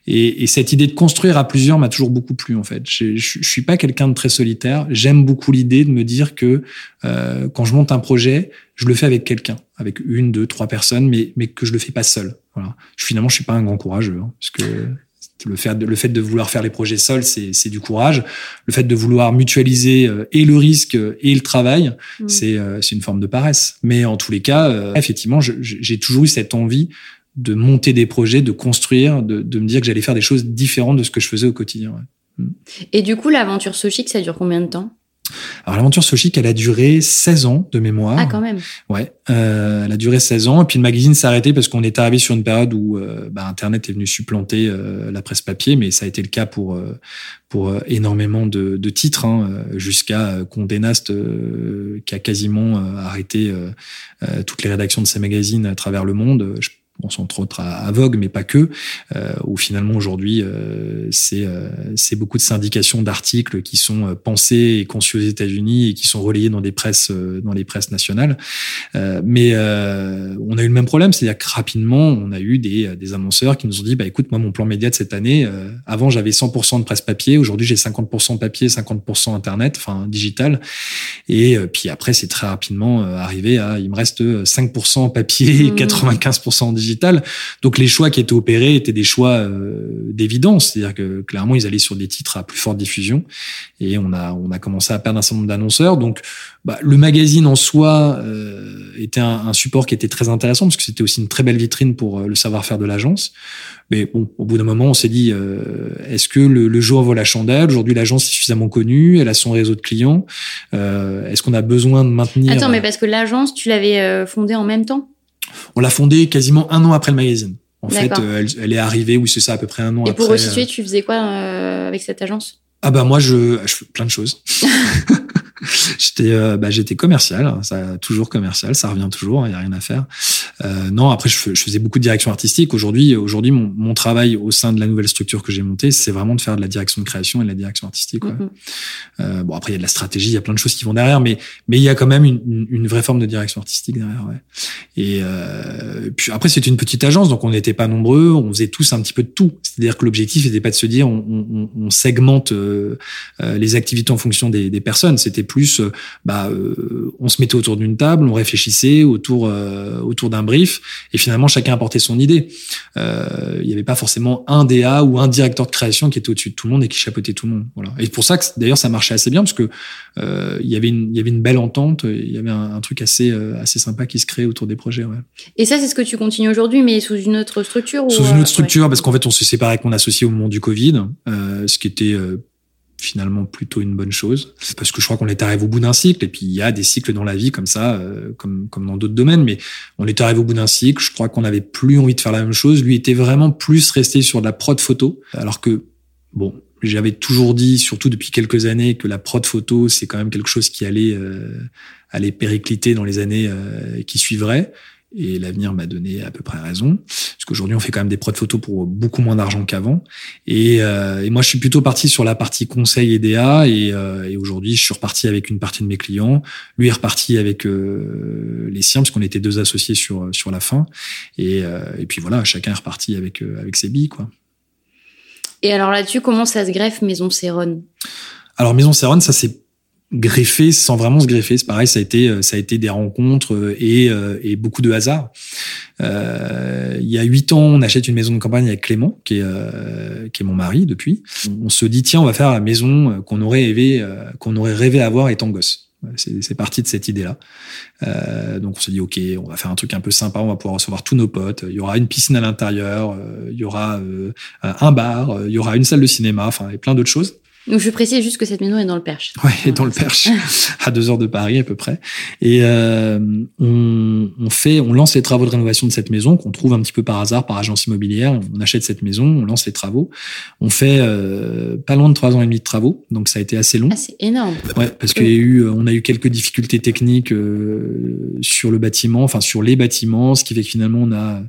Et, et cette idée de construire à plusieurs m'a toujours beaucoup plu en fait. Je, je, je suis pas quelqu'un de très solitaire. J'aime beaucoup l'idée de me dire que euh, quand je monte un projet, je le fais avec quelqu'un, avec une, deux, trois personnes, mais mais que je le fais pas seul. Voilà. Je, finalement, je suis pas un grand courageux, hein, parce que le fait, de, le fait de vouloir faire les projets seuls, c'est du courage. Le fait de vouloir mutualiser euh, et le risque et le travail, mmh. euh, c'est une forme de paresse. Mais en tous les cas, euh, effectivement, j'ai toujours eu cette envie de monter des projets, de construire, de, de me dire que j'allais faire des choses différentes de ce que je faisais au quotidien. Ouais. Et du coup, l'aventure Sochic, ça dure combien de temps? Alors l'aventure Sochic, elle a duré 16 ans de mémoire. Ah quand même. Ouais, euh, elle a duré 16 ans et puis le magazine s'est arrêté parce qu'on est arrivé sur une période où euh, bah, Internet est venu supplanter euh, la presse papier, mais ça a été le cas pour euh, pour euh, énormément de, de titres, hein, jusqu'à Condé Nast qui a quasiment arrêté toutes les rédactions de ces magazines à travers le monde. Je bon, entre autres à, Vogue, mais pas que, euh, où finalement aujourd'hui euh, c'est euh, beaucoup de syndications d'articles qui sont euh, pensés et conçus aux États-Unis et qui sont relayés dans des presses euh, dans les presses nationales. Euh, mais on a eu le même problème, c'est-à-dire que rapidement on a eu des, des annonceurs qui nous ont dit bah écoute moi mon plan média de cette année, avant j'avais 100% de presse papier, aujourd'hui j'ai 50% papier, 50% internet, enfin digital, et puis après c'est très rapidement arrivé à il me reste 5% papier et 95% digital donc les choix qui étaient opérés étaient des choix euh, d'évidence, c'est-à-dire que clairement ils allaient sur des titres à plus forte diffusion et on a on a commencé à perdre un certain nombre d'annonceurs. Donc bah, le magazine en soi euh, était un, un, support qui était très intéressant parce que c'était aussi une très belle vitrine pour euh, le savoir-faire de l'agence. Mais bon, au bout d'un moment, on s'est dit euh, est-ce que le, le jour vaut la chandelle? Aujourd'hui, l'agence est suffisamment connue, elle a son réseau de clients. Euh, est-ce qu'on a besoin de maintenir Attends, mais parce que l'agence, tu l'avais fondée en même temps? On l'a fondée quasiment un an après le magazine. En fait, euh, elle, elle, est arrivée, oui, c'est ça, à peu près un an Et après. pour resituer, tu faisais quoi euh, avec cette agence? Ah bah moi, je, je fais plein de choses. <laughs> <laughs> j'étais euh, bah, j'étais commercial, ça toujours commercial, ça revient toujours, il y a rien à faire. Euh, non, après je, je, faisais beaucoup de direction artistique. Aujourd'hui, aujourd'hui mon, mon, travail au sein de la nouvelle structure que j'ai montée, c'est vraiment de faire de la direction de création et de la direction artistique. Ouais. Mm -hmm. euh, bon après il y a de la stratégie, il y a plein de choses qui vont derrière, mais mais il y a quand même une, une, une vraie forme de direction artistique derrière. Ouais. Et euh, puis après c'est une petite agence, donc on n'était pas nombreux, on faisait tous un petit peu de tout. C'est-à-dire que l'objectif n'était pas de se dire on, on, on segmente euh, euh, les activités en fonction des, des personnes, c'était plus euh, bah euh, on se mettait autour d'une table, on réfléchissait autour euh, autour d'un brief et finalement chacun apportait son idée. il n'y avait pas forcément un DA ou un directeur de création qui était au-dessus de tout le monde et qui chapeautait tout le monde. Voilà. Et pour ça que d'ailleurs ça marchait assez bien parce que il y avait une il y avait une belle entente, il y avait un, un, truc assez assez sympa qui se créait autour des projets. Ouais. Et ça c'est ce que tu continues aujourd'hui mais sous une autre structure Sous une autre structure ouais. parce qu'en fait on s'est séparé avec mon associé au moment du Covid, ce qui était finalement plutôt une bonne chose. Parce que je crois qu'on est arrivé au bout d'un cycle et puis il y a des cycles dans la vie comme ça euh, comme comme dans d'autres domaines mais on est arrivé au bout d'un cycle. Je crois qu'on n'avait plus envie de faire la même chose. Lui était vraiment plus resté sur de la prod photo alors que bon j'avais toujours dit surtout depuis quelques années que la prod photo c'est quand même quelque chose qui allait euh, aller péricliter dans les années euh, qui suivraient et l'avenir m'a donné à peu près raison. Parce qu'aujourd'hui, on fait quand même des prods photos pour beaucoup moins d'argent qu'avant. Et, euh, et, moi, je suis plutôt parti sur la partie conseil et DA. Et, euh, et aujourd'hui, je suis reparti avec une partie de mes clients. Lui est reparti avec euh, les siens, parce qu'on était deux associés sur sur la fin. Et, euh, et puis voilà, chacun est reparti avec euh, avec ses billes, quoi. Et alors là-dessus, comment ça se greffe Maison Céronne? Alors Maison Céronne, ça c'est greffer sans vraiment se greffer. C'est pareil, ça a été ça a été des rencontres et, et beaucoup de hasard. Euh, il y a huit ans, on achète une maison de campagne avec Clément, qui est euh, qui est mon mari depuis. On se dit tiens, on va faire la maison qu'on aurait rêvé qu'on aurait rêvé avoir étant gosse. C'est parti de cette idée-là. Euh, donc on se dit ok, on va faire un truc un peu sympa, on va pouvoir recevoir tous nos potes. Il y aura une piscine à l'intérieur, euh, il y aura euh, un bar, il y aura une salle de cinéma, enfin et plein d'autres choses. Donc je précise juste que cette maison est dans le Perche. Ouais, est dans le Perche, <laughs> à deux heures de Paris à peu près. Et euh, on, on, fait, on lance les travaux de rénovation de cette maison qu'on trouve un petit peu par hasard par agence immobilière. On achète cette maison, on lance les travaux. On fait euh, pas loin de trois ans et demi de travaux, donc ça a été assez long. Ah, c'est énorme. Ouais, parce qu'il y a eu, on a eu quelques difficultés techniques euh, sur le bâtiment, enfin sur les bâtiments, ce qui fait que finalement on a,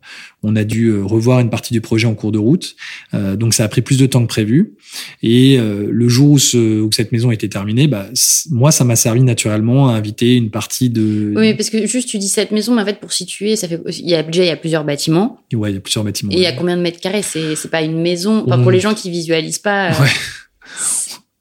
on a dû revoir une partie du projet en cours de route. Euh, donc ça a pris plus de temps que prévu. Et euh, le jour où, ce, où cette maison était terminée, bah, moi, ça m'a servi naturellement à inviter une partie de. Oui, parce que juste tu dis cette maison, mais en fait pour situer, ça fait il y a déjà il y a plusieurs bâtiments. Ouais, il y a plusieurs bâtiments. Et il y a combien de mètres carrés? C'est pas une maison. Enfin, pour les gens qui visualisent pas. Ouais.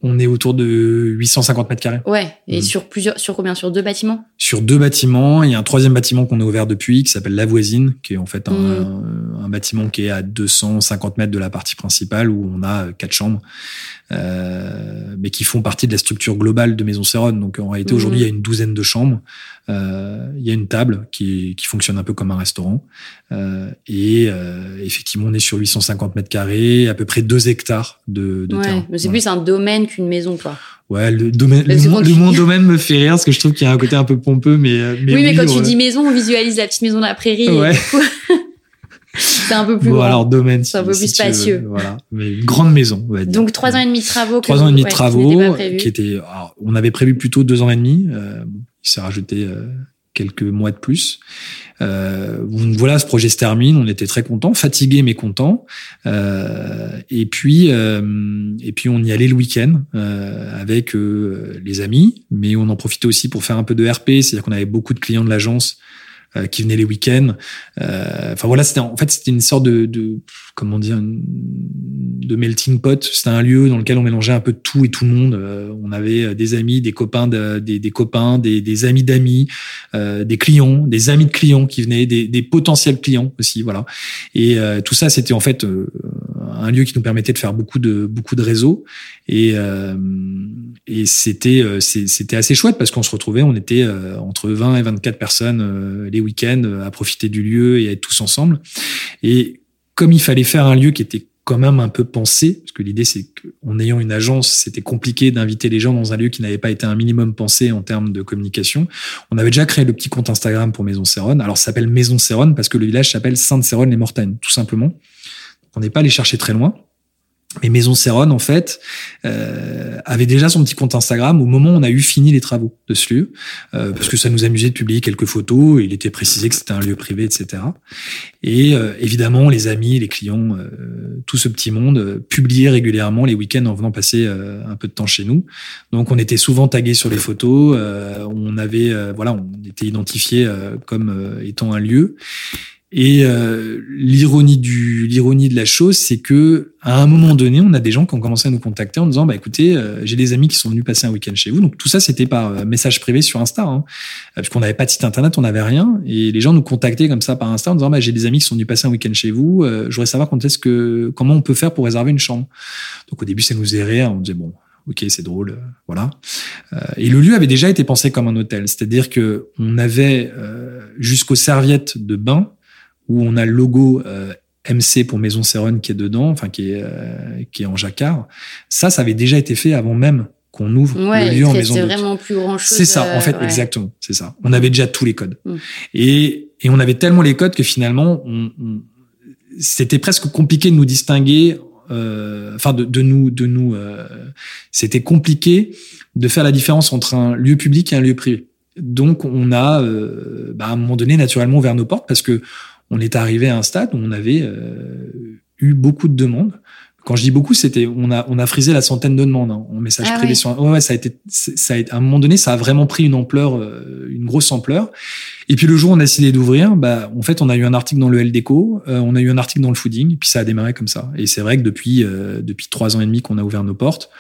On est autour de 850 mètres carrés. Ouais. Et mmh. sur plusieurs, sur combien? Sur deux bâtiments? Sur deux bâtiments. Il y a un troisième bâtiment qu'on a ouvert depuis qui s'appelle La Voisine, qui est en fait un, mmh. un, bâtiment qui est à 250 mètres de la partie principale où on a quatre chambres. Euh, mais qui font partie de la structure globale de Maison Céron. Donc en réalité, aujourd'hui, il y a une douzaine de chambres. Euh, il y a une table qui, qui fonctionne un peu comme un restaurant. Euh, et effectivement, on est sur 850 mètres carrés, à peu près 2 hectares de, de ouais, terrain. Mais c'est plus un domaine qu'une maison, quoi. Ouais, le domaine, le, le, domaine me fait rire parce que je trouve qu'il y a un côté un peu pompeux, mais, euh, mais oui, mais quand tu dis maison, on visualise la petite maison de la prairie. Ouais. <laughs> C'est un peu plus bon, grand. alors domaine, c'est un peu plus spacieux. voilà, mais une grande maison. On va dire. Donc trois ans et demi de travaux. Trois ans et demi de travaux qui. Alors, on avait prévu plutôt deux ans et demi. Euh, il s'est rajouté euh, quelques mois de plus. Euh, voilà, ce projet se termine. On était très contents, fatigués mais contents. Euh, et puis, euh, et puis on y allait le week-end avec les amis, mais on en profitait aussi pour faire un peu de RP, c'est-à-dire qu'on avait beaucoup de clients de l'agence euh, qui venaient les week-ends. Euh, enfin voilà, c'était en fait c'était une sorte de, de comment dire de melting pot. C'était un lieu dans lequel on mélangeait un peu tout et tout le monde. Euh, on avait des amis, des copains, de, des, des, copains, des, des amis d'amis, euh, des clients, des amis de clients qui venaient, des, des potentiels clients aussi, voilà. Et euh, tout ça, c'était en fait un lieu qui nous permettait de faire beaucoup de beaucoup de réseaux et et c'était c'était assez chouette parce qu'on se retrouvait, on était entre 20 et 24 personnes les week-ends à profiter du lieu et à être tous ensemble. Et comme il fallait faire un lieu qui était quand même un peu pensé, parce que l'idée c'est qu'en ayant une agence, c'était compliqué d'inviter les gens dans un lieu qui n'avait pas été un minimum pensé en termes de communication. On avait déjà créé le petit compte Instagram pour Maison Céronne. Alors ça s'appelle Maison Céronne parce que le village s'appelle Sainte-Céronne-les-Mortagnes, tout simplement. On n'est pas allé chercher très loin. Mais Maison Céronne, en fait, euh, avait déjà son petit compte Instagram au moment où on a eu fini les travaux de ce lieu, euh, parce que ça nous amusait de publier quelques photos. il était précisé que c'était un lieu privé, etc. Et euh, évidemment, les amis, les clients, euh, tout ce petit monde euh, publiait régulièrement les week-ends en venant passer un peu de temps chez nous. Donc, on était souvent tagués sur les photos. on avait, voilà, on était identifié comme étant un lieu. Et euh, l'ironie du l'ironie de la chose, c'est que à un moment donné, on a des gens qui ont commencé à nous contacter en disant bah écoutez, euh, j'ai des amis qui sont venus passer un week-end chez vous. Donc tout ça, c'était par euh, message privé sur Insta, hein, parce qu'on n'avait pas de site internet, on n'avait rien, et les gens nous contactaient comme ça par Insta en disant bah j'ai des amis qui sont venus passer un week-end chez vous. je voudrais savoir quand est-ce que comment on peut faire pour réserver une chambre. Donc au début, ça nous rire, on disait bon ok c'est drôle voilà et le lieu avait déjà été pensé comme un hôtel c'est-à-dire que on avait jusqu'aux serviettes de bain où on a le logo euh, MC pour Maison Céronne qui est dedans, enfin qui est euh, qui est en jacquard. Ça, ça avait déjà été fait avant même qu'on ouvre le lieu en maison C'est vraiment plus grand chose. C'est ça, en fait, euh, ouais. exactement, c'est ça. On avait déjà tous les codes. Mm. Et, et on avait tellement les codes que finalement, on, on, c'était presque compliqué de nous distinguer. Euh, enfin, de, de, nous, de nous, euh, c'était compliqué de faire la différence entre un lieu public et un lieu privé. Donc, on a, euh, bah, à un moment donné, naturellement ouvert nos portes parce que on est arrivé à un stade où on avait euh, eu beaucoup de demandes. Quand je dis beaucoup, c'était on a on a frisé la centaine de demandes hein, en message Ah privé ouais. sur. Ouais, ouais, ça a été ça a été, à un moment donné, ça a vraiment pris une ampleur, euh, une grosse ampleur. Et puis le jour où on a décidé d'ouvrir, bah en fait on a eu un article dans le LDeco, euh, on a eu un article dans le Fooding, et puis ça a démarré comme ça. Et c'est vrai que depuis euh, depuis trois ans et demi qu'on a ouvert nos portes,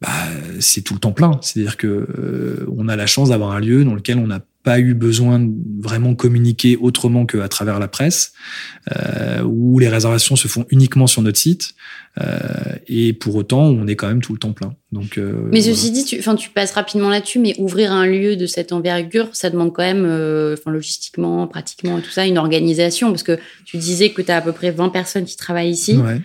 bah c'est tout le temps plein. C'est-à-dire que euh, on a la chance d'avoir un lieu dans lequel on n'a pas eu besoin de vraiment communiquer autrement qu'à travers la presse, euh, où les réservations se font uniquement sur notre site, euh, et pour autant, on est quand même tout le temps plein. Donc, euh, Mais ceci dit, tu, enfin, tu passes rapidement là-dessus, mais ouvrir un lieu de cette envergure, ça demande quand même, euh, enfin, logistiquement, pratiquement, tout ça, une organisation, parce que tu disais que tu as à peu près 20 personnes qui travaillent ici. Ouais.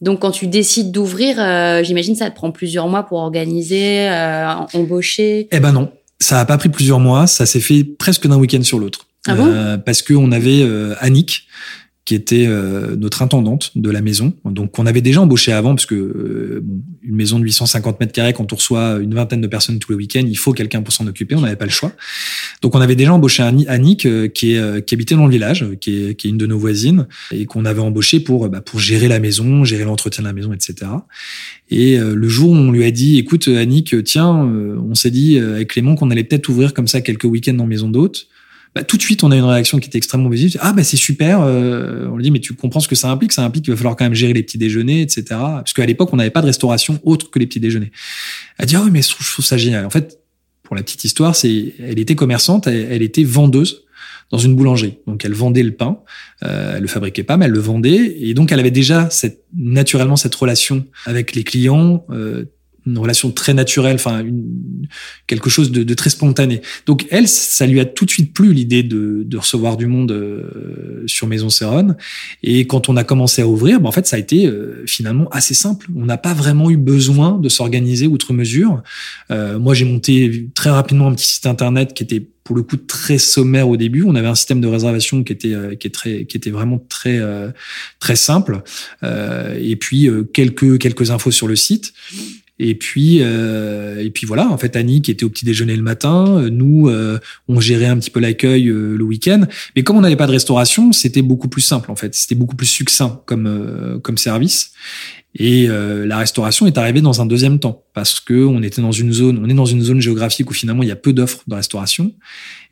Donc, quand tu décides d'ouvrir, euh, j'imagine ça te prend plusieurs mois pour organiser, euh, embaucher. Eh ben non, ça a pas pris plusieurs mois, ça s'est fait presque d'un week-end sur l'autre. Ah bon? Euh, Parce que on avait euh, Annick, qui était notre intendante de la maison. Donc, on avait déjà embauché avant, parce que une maison de 850 mètres carrés, quand on reçoit une vingtaine de personnes tous les week-ends, il faut quelqu'un pour s'en occuper. On n'avait pas le choix. Donc, on avait déjà embauché Annick, qui, est, qui habitait dans le village, qui est, qui est une de nos voisines, et qu'on avait embauché pour, bah, pour gérer la maison, gérer l'entretien de la maison, etc. Et le jour où on lui a dit, écoute, Annick, tiens, on s'est dit avec Clément qu'on allait peut-être ouvrir comme ça quelques week-ends en maison d'hôte. Bah, tout de suite, on a une réaction qui était extrêmement positive. Ah, bah, c'est super. Euh, on lui dit, mais tu comprends ce que ça implique Ça implique qu'il va falloir quand même gérer les petits déjeuners, etc. Parce qu'à l'époque, on n'avait pas de restauration autre que les petits déjeuners. Elle dit, ah oui, mais je trouve, ça génial. En fait, pour la petite histoire, c'est, elle était commerçante, elle, était vendeuse dans une boulangerie. Donc, elle vendait le pain. Euh, elle le fabriquait pas, mais elle le vendait. Et donc, elle avait déjà cette, naturellement cette relation avec les clients. Euh, une relation très naturelle, enfin quelque chose de, de, très spontané. Donc elle, ça lui a tout de suite plu l'idée de, de, recevoir du monde euh, sur Maison Séronne. Et quand on a commencé à ouvrir, ben, en fait ça a été euh, finalement assez simple. On n'a pas vraiment eu besoin de s'organiser outre mesure. Euh, moi j'ai monté très rapidement un petit site internet qui était pour le coup très sommaire au début. On avait un système de réservation qui était qui est très qui était vraiment très très simple. et puis quelques quelques infos sur le site. Et puis, euh, et puis voilà. En fait, Annie qui était au petit déjeuner le matin, euh, nous, euh, on gérait un petit peu l'accueil euh, le week-end. Mais comme on n'avait pas de restauration, c'était beaucoup plus simple. En fait, c'était beaucoup plus succinct comme comme service. Et la restauration est arrivée dans un deuxième temps parce que on était dans une zone, on est dans une zone géographique où finalement il y a peu d'offres de restauration.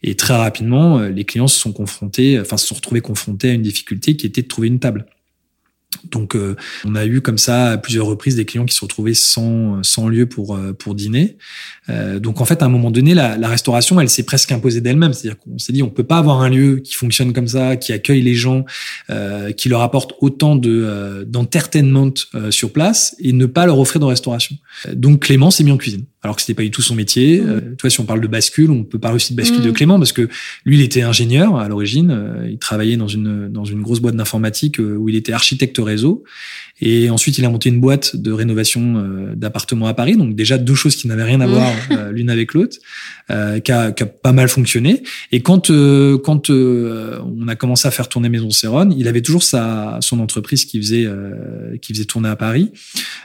Et très rapidement, les clients se sont confrontés, enfin se sont retrouvés confrontés à une difficulté qui était de trouver une table. Donc, euh, on a eu comme ça à plusieurs reprises des clients qui se retrouvaient sans, sans lieu pour, euh, pour dîner. Euh, donc, en fait, à un moment donné, la, la restauration, elle s'est presque imposée d'elle-même. C'est-à-dire qu'on s'est dit, on peut pas avoir un lieu qui fonctionne comme ça, qui accueille les gens, qui leur apporte autant de d'entertainment sur place et ne pas leur offrir de restauration. Donc, Clément s'est mis en cuisine alors que c'était pas du tout son métier. Mmh. Euh, toi, si on parle de bascule, on peut parler aussi de bascule de mmh. Clément parce que lui, il était ingénieur à l'origine. Euh, il travaillait dans une dans une grosse boîte d'informatique euh, où il était architecte réseau. Et ensuite, il a monté une boîte de rénovation euh, d'appartements à Paris. Donc déjà deux choses qui n'avaient rien à voir <laughs> euh, l'une avec l'autre, euh, qui, a, qui, a, pas mal fonctionné. Et quand quand on a commencé à faire tourner Maison Céron, il avait toujours sa son entreprise qui faisait qui faisait tourner à Paris.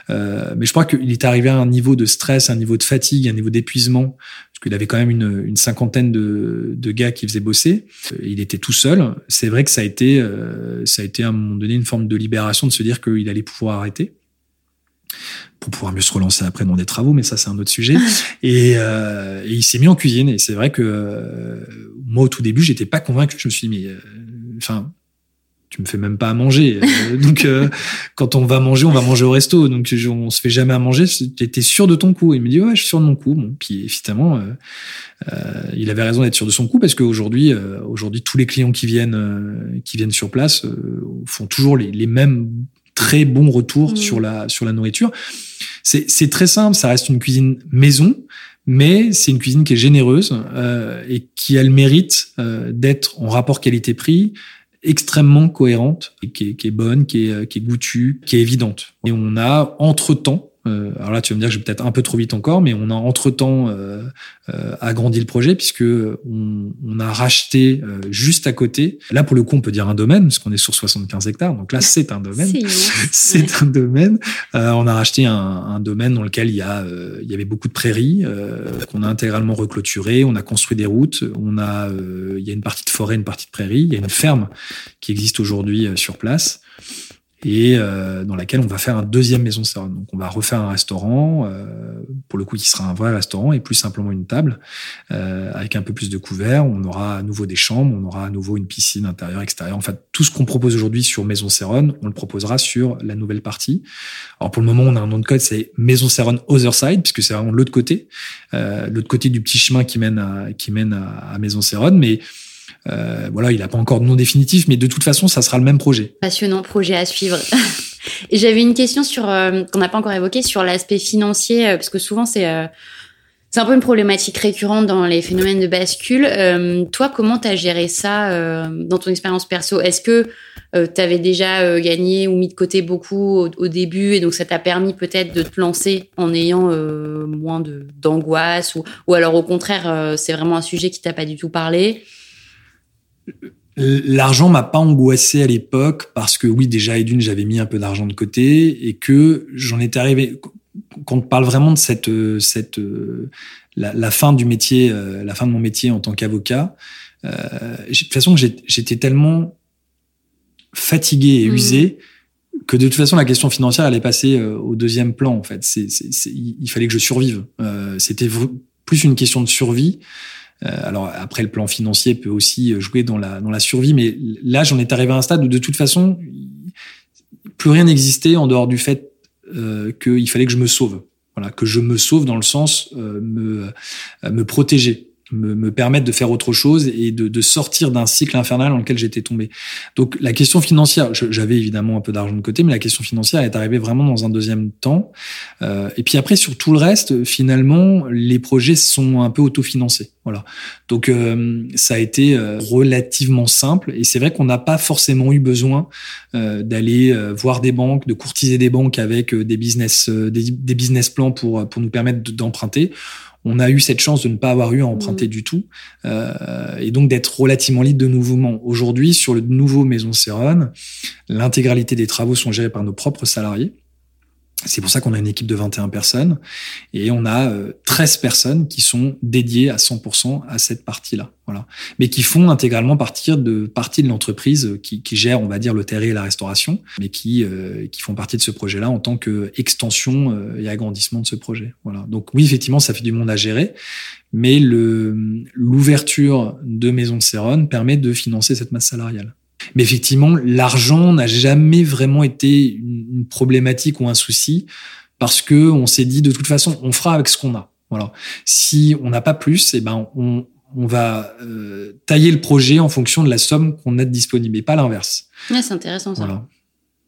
mais je crois qu'il est arrivé à un niveau de stress, un niveau de fatigue, un niveau d'épuisement qu'il avait quand même une, une cinquantaine de, de, gars qui faisaient bosser. Il était tout seul. C'est vrai que ça a été, euh, ça a été à un moment donné une forme de libération de se dire qu'il allait pouvoir arrêter pour pouvoir mieux se relancer après dans des travaux, mais ça c'est un autre sujet. <laughs> Et, euh, et il s'est mis en cuisine. Et c'est vrai que euh, moi au tout début j'étais pas convaincu. Je me suis dit mais, euh, enfin, tu me fais même pas à manger. Euh, <laughs> donc euh, quand on va manger, on va manger au resto. Donc on se fait jamais à manger. T'es sûr de ton coup Il me dit ouais, je suis sûr de mon coup. Bon, puis évidemment, euh, il avait raison d'être sûr de son coup parce qu'aujourd'hui, aujourd'hui, tous les clients qui viennent, qui viennent sur place, font toujours les, les, mêmes très bons retours mmh. sur la sur la nourriture. C'est très simple. Ça reste une cuisine maison mais c'est une cuisine qui est généreuse euh, et qui a le mérite euh, d'être en rapport qualité-prix, extrêmement cohérente, et qui est, qui est bonne, qui est, qui est goûtue, qui est évidente. Et on a entre-temps euh, alors là, tu vas me dire que je vais peut-être un peu trop vite encore, mais on a entre-temps euh, euh, agrandi le projet puisque on, on a racheté euh, juste à côté. Là, pour le coup, on peut dire un domaine parce qu'on est sur 75 hectares. Donc là, c'est un domaine. C'est <laughs> un domaine. Euh, on a racheté un, un, domaine dans lequel il y a, il y avait beaucoup de prairies qu'on a intégralement reclôturé. On a construit des routes. On a, il y a une partie de forêt, une partie de prairie. Il y a une ferme qui existe aujourd'hui sur place et euh, dans laquelle on va faire un deuxième maison Céron. Donc on va refaire un restaurant, euh, pour le coup qui sera un vrai restaurant et plus simplement une table euh, avec un peu plus de couverts. On aura à nouveau des chambres, on aura à nouveau une piscine intérieure, extérieure. En fait, tout ce qu'on propose aujourd'hui sur Maison Céron, on le proposera sur la nouvelle partie. Alors pour le moment, on a un nom de code, c'est Maison Céron Other Side, puisque c'est vraiment l'autre côté, euh, l'autre côté du petit chemin qui mène à, qui mène à, Maison Céron, mais euh, voilà, il n'a pas encore de nom définitif, mais de toute façon, ça sera le même projet. Passionnant projet à suivre. <laughs> J'avais une question sur euh, qu'on n'a pas encore évoqué sur l'aspect financier, euh, parce que souvent c'est c'est un peu une problématique récurrente dans les phénomènes de bascule. toi, comment tu as géré ça dans ton expérience perso? Est-ce que tu avais déjà gagné ou mis de côté beaucoup au, début et donc ça t'a permis peut-être de te lancer en ayant moins de d'angoisse ou, ou alors au contraire c'est vraiment un sujet qui t'a pas du tout parlé? L'argent m'a pas angoissé à l'époque parce que oui, déjà et d'une, j'avais mis un peu d'argent de côté et que j'en étais arrivé. Quand on parle vraiment de cette cette la, la fin du métier, la fin de mon métier en tant qu'avocat, euh, de toute façon, j'étais tellement fatigué et mmh. usé que de toute façon la question financière allait passer euh, au deuxième plan en fait. Il fallait que je survive. Euh, c'était plus une question de survie. Euh, alors après le plan financier peut aussi jouer dans la dans la survie, mais là j'en étais arrivé à un stade où de toute façon plus rien n'existait en dehors du fait euh, qu'il fallait que je me sauve. Voilà, que je me sauve dans le sens me me protéger me, me permettre de faire autre chose et de, de sortir d'un cycle infernal dans lequel j'étais tombé. Donc la question financière, j'avais évidemment un peu d'argent de côté, mais la question financière est arrivée vraiment dans un deuxième temps. Euh, et puis après, sur tout le reste, finalement, les projets sont un peu autofinancés. Voilà. Donc euh, ça a été euh, relativement simple. Et c'est vrai qu'on n'a pas forcément eu besoin euh, d'aller voir des banques, de courtiser des banques avec des business, des, des business plans pour pour nous permettre d'emprunter on a eu cette chance de ne pas avoir eu à emprunter mmh. du tout euh, et donc d'être relativement libre de mouvement. Aujourd'hui, sur le nouveau Maison Céron, l'intégralité des travaux sont gérés par nos propres salariés. C'est pour ça qu'on a une équipe de 21 personnes et on a 13 euh, personnes qui sont dédiées à 100% à cette partie-là. Voilà. Mais qui font intégralement partie de partie de l'entreprise qui, qui, gère, on va dire, le terrain et la restauration, mais qui euh, qui font partie de ce projet-là en tant que extension euh, et agrandissement de ce projet. Voilà. Donc oui, effectivement, ça fait du monde à gérer, mais l'ouverture de Maison de Céron permet de financer cette masse salariale. Mais effectivement, l'argent n'a jamais vraiment été une problématique ou un souci parce que on s'est dit de toute façon, on fera avec ce qu'on a. Voilà. Si on n'a pas plus, eh ben on, on va euh, tailler le projet en fonction de la somme qu'on a disponible et pas l'inverse. Ouais, c'est intéressant ça. Voilà.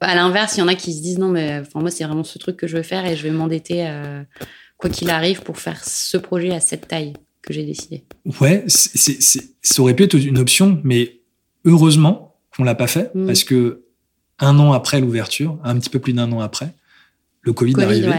Bah, à l'inverse, il y en a qui se disent non, mais enfin, moi, c'est vraiment ce truc que je veux faire et je vais m'endetter euh, quoi qu'il arrive pour faire ce projet à cette taille que j'ai décidé. Ouais, c'est, ça aurait pu être une option, mais heureusement, qu'on l'a pas fait mm. parce que un an après l'ouverture, un petit peu plus d'un an après, le Covid, est arrivé.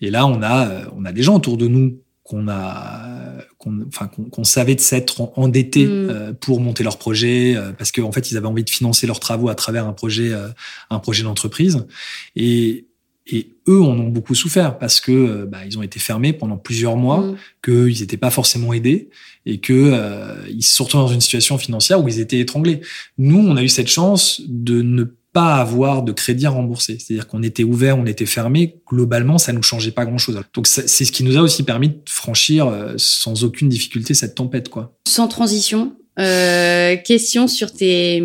Et là, on a, on a des gens autour de nous qu'on a, qu'on, enfin, qu'on, savait de s'être endettés mm. euh, pour monter leur projet euh, parce qu'en en fait, ils avaient envie de financer leurs travaux à travers un projet, euh, un projet d'entreprise. Et et eux en ont beaucoup souffert parce que euh, bah, ils ont été fermés pendant plusieurs mois, mmh. qu'ils n'étaient pas forcément aidés et que euh, ils se retrouvent dans une situation financière où ils étaient étranglés. Nous, on a eu cette chance de ne pas avoir de crédit à rembourser. C'est-à-dire qu'on était ouvert, on était fermé. Globalement, ça nous changeait pas grand-chose. Donc c'est ce qui nous a aussi permis de franchir euh, sans aucune difficulté cette tempête, quoi. Sans transition, euh, question sur tes,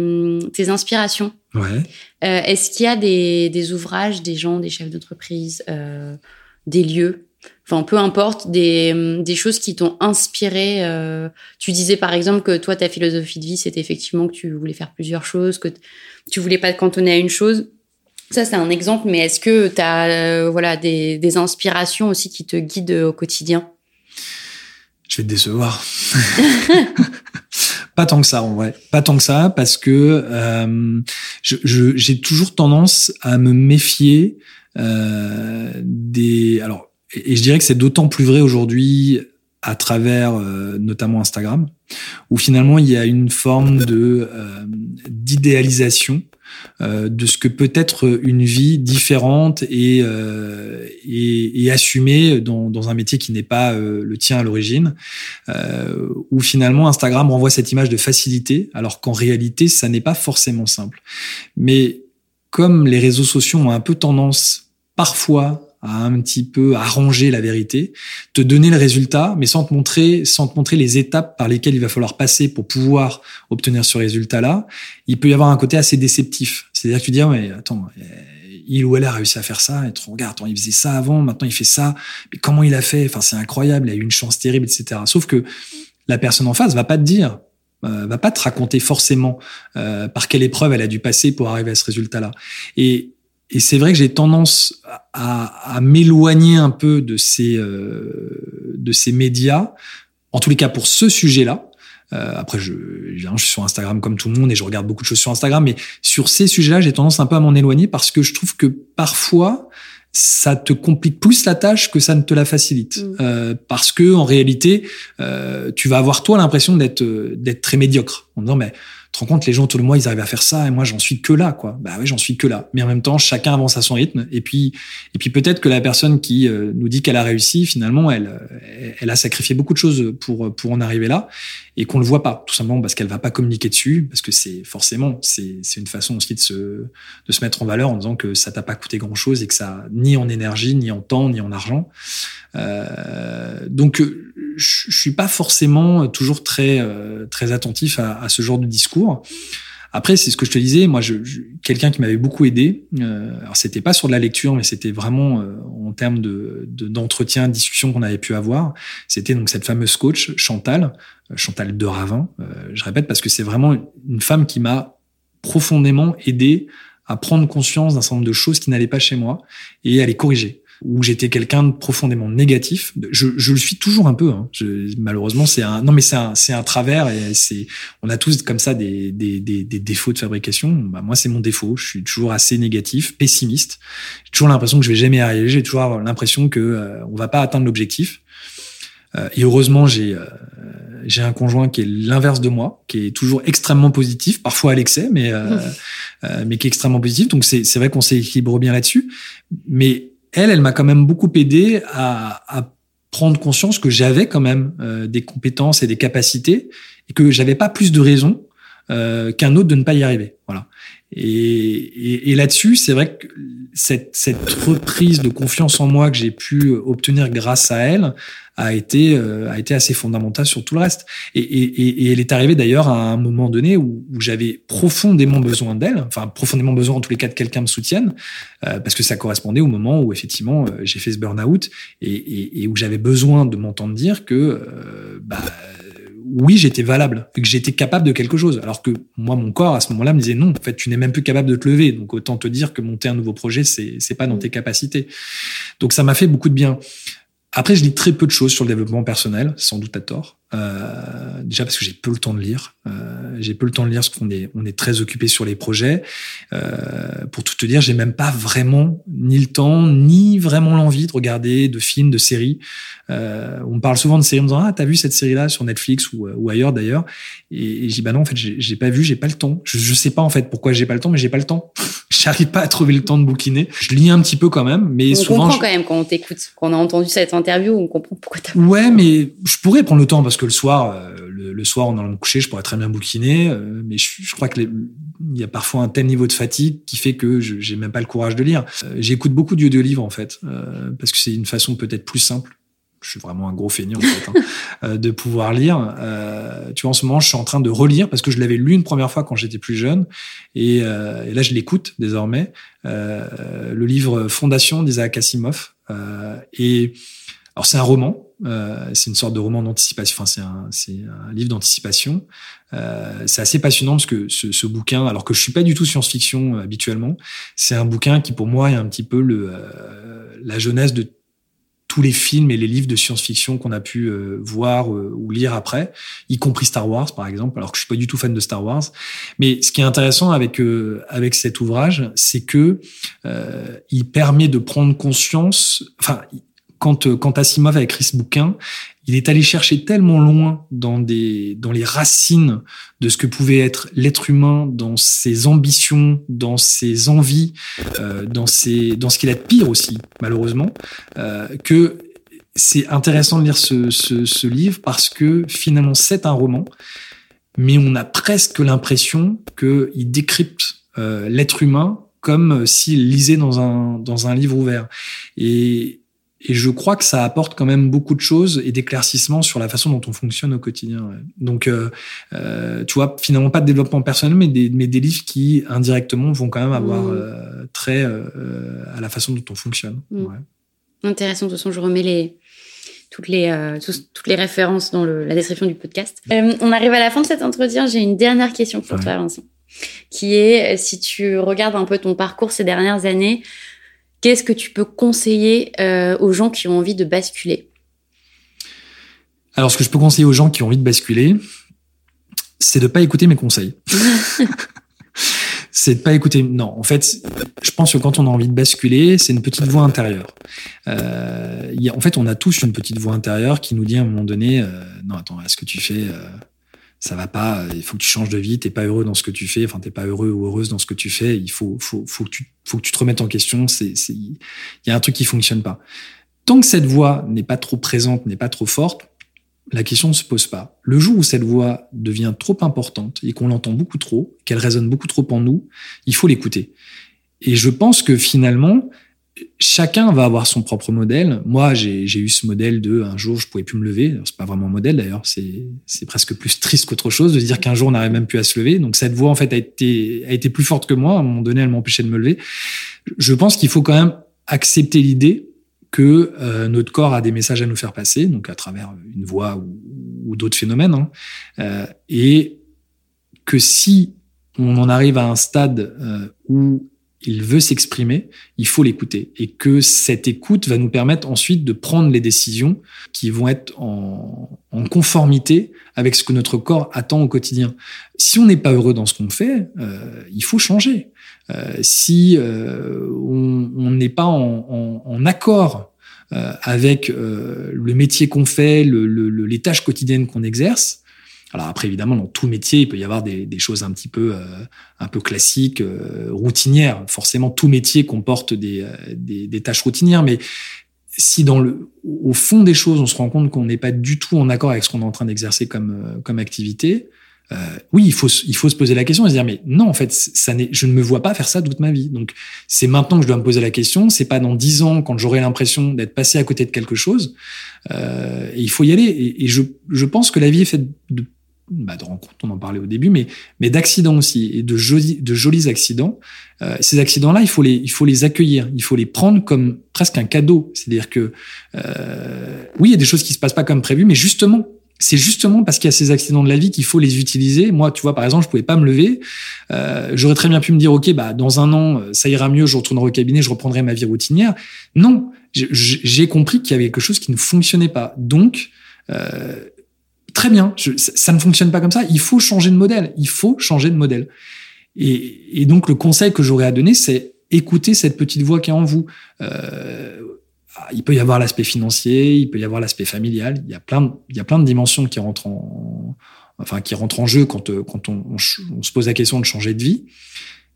tes inspirations. Ouais. Euh, Est-ce qu'il y a des, des, ouvrages, des gens, des chefs d'entreprise, euh, des lieux, enfin peu importe, des, des choses qui t'ont inspiré euh, Tu disais par exemple que toi, ta philosophie de vie, c'était effectivement que tu voulais faire plusieurs choses, que tu voulais pas te cantonner à une chose. Ça, c'est un exemple, mais est-ce que tu as euh, voilà, des, des inspirations aussi qui te guident au quotidien? Je vais te décevoir. <laughs> <laughs> Pas tant que ça, en vrai. Pas tant que ça, parce que euh, j'ai toujours tendance à me méfier euh, des. Alors, et, je dirais que c'est d'autant plus vrai aujourd'hui à travers euh, notamment Instagram, où finalement il y a une forme de d'idéalisation de ce que peut être une vie différente et, euh, et, et, assumée dans, dans, un métier qui n'est pas euh, le tien à l'origine, où finalement Instagram renvoie cette image de facilité, alors qu'en réalité, ça n'est pas forcément simple. Mais comme les réseaux sociaux ont un peu tendance parfois à un petit peu arranger la vérité, te donner le résultat, mais sans te montrer, sans te montrer les étapes par lesquelles il va falloir passer pour pouvoir obtenir ce résultat-là, il peut y avoir un côté assez déceptif. C'est-à-dire que tu dis, ah, attends, euh, il ou elle a réussi à faire ça, et tu regardes, attends, il faisait ça avant, maintenant il fait ça, mais comment il a fait? Enfin, c'est incroyable, il a eu une chance terrible, etc. Sauf que la personne en face va pas te dire, euh, va pas te raconter forcément euh, par quelle épreuve elle a dû passer pour arriver à ce résultat-là. Et et c'est vrai que j'ai tendance à, à m'éloigner un peu de ces euh, de ces médias, en tous les cas pour ce sujet-là. Euh, après, je, je suis sur Instagram comme tout le monde et je regarde beaucoup de choses sur Instagram, mais sur ces sujets-là, j'ai tendance un peu à m'en éloigner parce que je trouve que parfois ça te complique plus la tâche que ça ne te la facilite, mmh. euh, parce que en réalité, euh, tu vas avoir toi l'impression d'être d'être très médiocre en disant mais te rends compte, les gens autour de moi, ils arrivent à faire ça, et moi, j'en suis que là, quoi. Bah oui, j'en suis que là. Mais en même temps, chacun avance à son rythme. Et puis, et puis peut-être que la personne qui euh, nous dit qu'elle a réussi, finalement, elle, elle a sacrifié beaucoup de choses pour pour en arriver là, et qu'on le voit pas, tout simplement parce qu'elle va pas communiquer dessus, parce que c'est forcément, c'est c'est une façon aussi de se de se mettre en valeur en disant que ça t'a pas coûté grand chose et que ça ni en énergie, ni en temps, ni en argent. Euh, donc je suis pas forcément toujours très euh, très attentif à, à, ce genre de discours. Après, c'est ce que je te disais. Moi, je, quelqu'un qui m'avait beaucoup aidé. Euh, alors, c'était pas sur de la lecture, mais c'était vraiment euh, en termes de d'entretien, de, discussion qu'on avait pu avoir. C'était donc cette fameuse coach Chantal, euh, Chantal de Ravin. Euh, je répète parce que c'est vraiment une femme qui m'a profondément aidé à prendre conscience d'un certain nombre de choses qui n'allaient pas chez moi et à les corriger où j'étais quelqu'un de profondément négatif. Je, je, le suis toujours un peu. Hein. Je, malheureusement, c'est un non mais c'est un c'est un travers et c'est on a tous comme ça des des, des, des défauts de fabrication. Bah, moi, c'est mon défaut. Je suis toujours assez négatif, pessimiste. J'ai toujours l'impression que je vais jamais arriver. J'ai toujours l'impression que euh, on va pas atteindre l'objectif. Euh, et heureusement, j'ai euh, j'ai un conjoint qui est l'inverse de moi, qui est toujours extrêmement positif, parfois à l'excès, mais euh, mais qui est extrêmement positif. Donc c'est c'est vrai qu'on s'équilibre bien là-dessus. Mais elle, elle m'a quand même beaucoup aidé à, à prendre conscience que j'avais quand même euh, des compétences et des capacités et que j'avais pas plus de raisons euh, qu'un autre de ne pas y arriver. Voilà. Et, et, et là-dessus, c'est vrai que cette, cette reprise de confiance en moi que j'ai pu obtenir grâce à elle a été euh, a été assez fondamentale sur tout le reste. Et, et, elle est arrivée d'ailleurs à un moment donné où, où j'avais profondément besoin d'elle, enfin profondément besoin en tous les cas de quelqu'un me soutienne, euh, parce que ça correspondait au moment où effectivement euh, j'ai fait ce burn-out et, où j'avais besoin de m'entendre dire que bah oui, j'étais valable, que j'étais capable de quelque chose. Alors que moi, mon corps, à ce moment-là, me disait non, en fait, tu n'es même plus capable de te lever. Donc, autant te dire que monter un nouveau projet, c'est, c'est pas dans tes capacités. Donc, ça m'a fait beaucoup de bien. Après, je lis très peu de choses sur le développement personnel, sans doute à tort. Euh, déjà parce que j'ai peu le temps de lire. Euh, j'ai peu le temps de lire parce qu'on est on est très occupé sur les projets. Euh, pour tout te dire, j'ai même pas vraiment ni le temps ni vraiment l'envie de regarder de films, de séries. Euh, on parle souvent de séries en me disant ah t'as vu cette série là sur Netflix ou, ou ailleurs d'ailleurs. Et, et je dis bah non en fait j'ai pas vu, j'ai pas le temps. Je, je sais pas en fait pourquoi j'ai pas le temps, mais j'ai pas le temps. <laughs> J'arrive pas à trouver le temps de bouquiner. Je lis un petit peu quand même, mais on souvent. On comprend quand même quand on t'écoute, quand on a entendu cette interview, on comprend pourquoi t'as. Ouais, mais je pourrais prendre le temps parce que le soir, euh, le, le, soir en allant me coucher, je pourrais très bien bouquiner. Euh, mais je, je crois que il y a parfois un tel niveau de fatigue qui fait que je j'ai même pas le courage de lire. Euh, j'écoute beaucoup d'audiolivres en fait, parce que c'est une façon peut-être plus simple je suis vraiment un gros feignant en fait, hein, <laughs> de pouvoir lire. Euh, tu vois, en ce moment, je suis en train de relire parce que je l'avais lu une première fois quand j'étais plus jeune, et, euh, et là, je l'écoute désormais. Euh, le livre Fondation d'Isaac Asimov. et alors, c'est un roman. C'est une sorte de roman d'anticipation. Enfin, c'est un, c'est un livre d'anticipation. c'est assez passionnant parce que ce, ce, bouquin, alors que je suis pas du tout science-fiction habituellement, c'est un bouquin qui pour moi est un petit peu le la jeunesse de tous les films et les livres de science-fiction qu'on a pu euh, voir euh, ou lire après, y compris Star Wars par exemple, alors que je suis pas du tout fan de Star Wars. Mais ce qui est intéressant avec euh, avec cet ouvrage, c'est que il permet de prendre conscience. Enfin, quand quand Asimov a écrit ce bouquin, il est allé chercher tellement loin dans des dans les racines de ce que pouvait être l'être humain, dans ses ambitions, dans ses envies, euh, dans ses dans ce qu'il a de pire aussi malheureusement, euh, que c'est intéressant de lire ce, ce, ce livre parce que finalement c'est un roman, mais on a presque l'impression qu'il décrypte euh, l'être humain comme s'il lisait dans un dans un livre ouvert. Et et je crois que ça apporte quand même beaucoup de choses et d'éclaircissements sur la façon dont on fonctionne au quotidien. Ouais. Donc, euh, euh, tu vois, finalement pas de développement personnel, mais des, mais des livres qui indirectement vont quand même avoir mmh. euh, trait euh, à la façon dont on fonctionne. Mmh. Ouais. Intéressant. De toute façon, je remets les toutes les euh, toutes les références dans le, la description du podcast. Euh, on arrive à la fin de cet entretien. J'ai une dernière question pour ouais. toi, Vincent, qui est si tu regardes un peu ton parcours ces dernières années. Qu'est-ce que tu peux conseiller euh, aux gens qui ont envie de basculer? Alors, ce que je peux conseiller aux gens qui ont envie de basculer, c'est de pas écouter mes conseils. <laughs> c'est de pas écouter. Non, en fait, je pense que quand on a envie de basculer, c'est une petite voix intérieure. Euh, y a, en fait, on a tous une petite voix intérieure qui nous dit à un moment donné, euh, non, attends, est-ce que tu fais, euh, ça va pas, il faut que tu changes de vie, t'es pas heureux dans ce que tu fais, enfin t'es pas heureux ou heureuse dans ce que tu fais, il faut faut faut que tu faut que tu te remettes en question, c'est c'est il y a un truc qui fonctionne pas. Tant que cette voix n'est pas trop présente, n'est pas trop forte, la question ne se pose pas. Le jour où cette voix devient trop importante et qu'on l'entend beaucoup trop, qu'elle résonne beaucoup trop en nous, il faut l'écouter. Et je pense que finalement, chacun va avoir son propre modèle. Moi, j'ai eu ce modèle de un jour je pouvais plus me lever. C'est pas vraiment un modèle d'ailleurs, c'est presque plus triste qu'autre chose de dire qu'un jour on n'arrive même plus à se lever. Donc cette voix en fait a été a été plus forte que moi. À un moment donné, elle m'empêchait de me lever. Je pense qu'il faut quand même accepter l'idée que euh, notre corps a des messages à nous faire passer, donc à travers une voix ou, d'autres phénomènes, hein, euh, et que si on en arrive à un stade euh, où il veut s'exprimer, il faut l'écouter. Et que cette écoute va nous permettre ensuite de prendre les décisions qui vont être en, en conformité avec ce que notre corps attend au quotidien. Si on n'est pas heureux dans ce qu'on fait, euh, il faut changer. Euh, si euh, on n'est pas en, en, en accord euh, avec euh, le métier qu'on fait, le, le, les tâches quotidiennes qu'on exerce, alors après, évidemment, dans tout métier, il peut y avoir des, des choses un petit peu, euh, un peu classiques, euh, routinières. Forcément, tout métier comporte des, euh, des, des, tâches routinières, mais si dans le, au fond des choses, on se rend compte qu'on n'est pas du tout en accord avec ce qu'on est en train d'exercer comme, comme activité, euh, oui, il faut, il faut se poser la question et se dire, mais non, en fait, ça n'est, je ne me vois pas faire ça toute ma vie. Donc, c'est maintenant que je dois me poser la question. C'est pas dans dix ans quand j'aurai l'impression d'être passé à côté de quelque chose. Euh, et il faut y aller. Et, et je, je pense que la vie est faite de bah, de rencontres, on en parlait au début, mais, mais d'accidents aussi, et de jolis, de jolis accidents. Euh, ces accidents-là, il faut les, il faut les accueillir, il faut les prendre comme presque un cadeau. C'est-à-dire que, euh, oui, il y a des choses qui se passent pas comme prévu, mais justement, c'est justement parce qu'il y a ces accidents de la vie qu'il faut les utiliser. Moi, tu vois, par exemple, je pouvais pas me lever. Euh, J'aurais très bien pu me dire, ok, bah dans un an, ça ira mieux, je retournerai au cabinet, je reprendrai ma vie routinière. Non, j'ai compris qu'il y avait quelque chose qui ne fonctionnait pas. Donc, euh, très bien, je, ça ne fonctionne pas comme ça. Il faut changer de modèle. Il faut changer de modèle. Et, et donc le conseil que j'aurais à donner, c'est écouter cette petite voix qui est en vous. Euh, il peut y avoir l'aspect financier, il peut y avoir l'aspect familial. Il y a plein, de, il y a plein de dimensions qui rentrent en, enfin qui rentrent en jeu quand quand on, on, on se pose la question de changer de vie.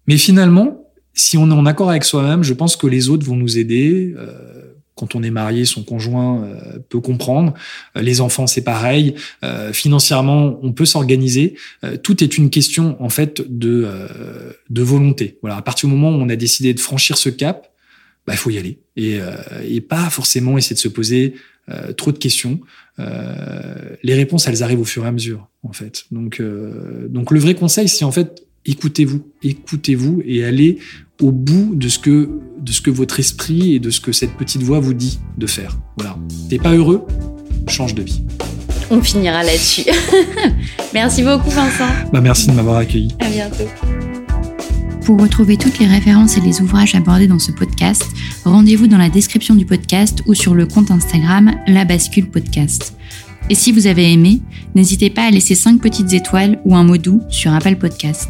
Mais finalement, si on est en accord avec soi-même, je pense que les autres vont nous aider. Euh, quand on est marié, son conjoint euh, peut comprendre. Euh, les enfants, c'est pareil. Euh, financièrement, on peut s'organiser. tout est une question en fait de de volonté. Voilà. À partir du moment où on a décidé de franchir ce cap, bah, il faut y aller et, et pas forcément essayer de se poser trop de questions. les réponses, elles arrivent au fur et à mesure, en fait. Donc, donc le vrai conseil, c'est en fait écoutez-vous, écoutez-vous et allez au bout de ce que de ce que votre esprit et de ce que cette petite voix vous dit de faire. Voilà. T'es pas heureux? Change de vie. On finira là-dessus. <laughs> merci beaucoup Vincent. Bah merci de m'avoir accueilli. À bientôt. Pour retrouver toutes les références et les ouvrages abordés dans ce podcast, rendez-vous dans la description du podcast ou sur le compte Instagram La Bascule Podcast. Et si vous avez aimé, n'hésitez pas à laisser 5 petites étoiles ou un mot doux sur Apple Podcast.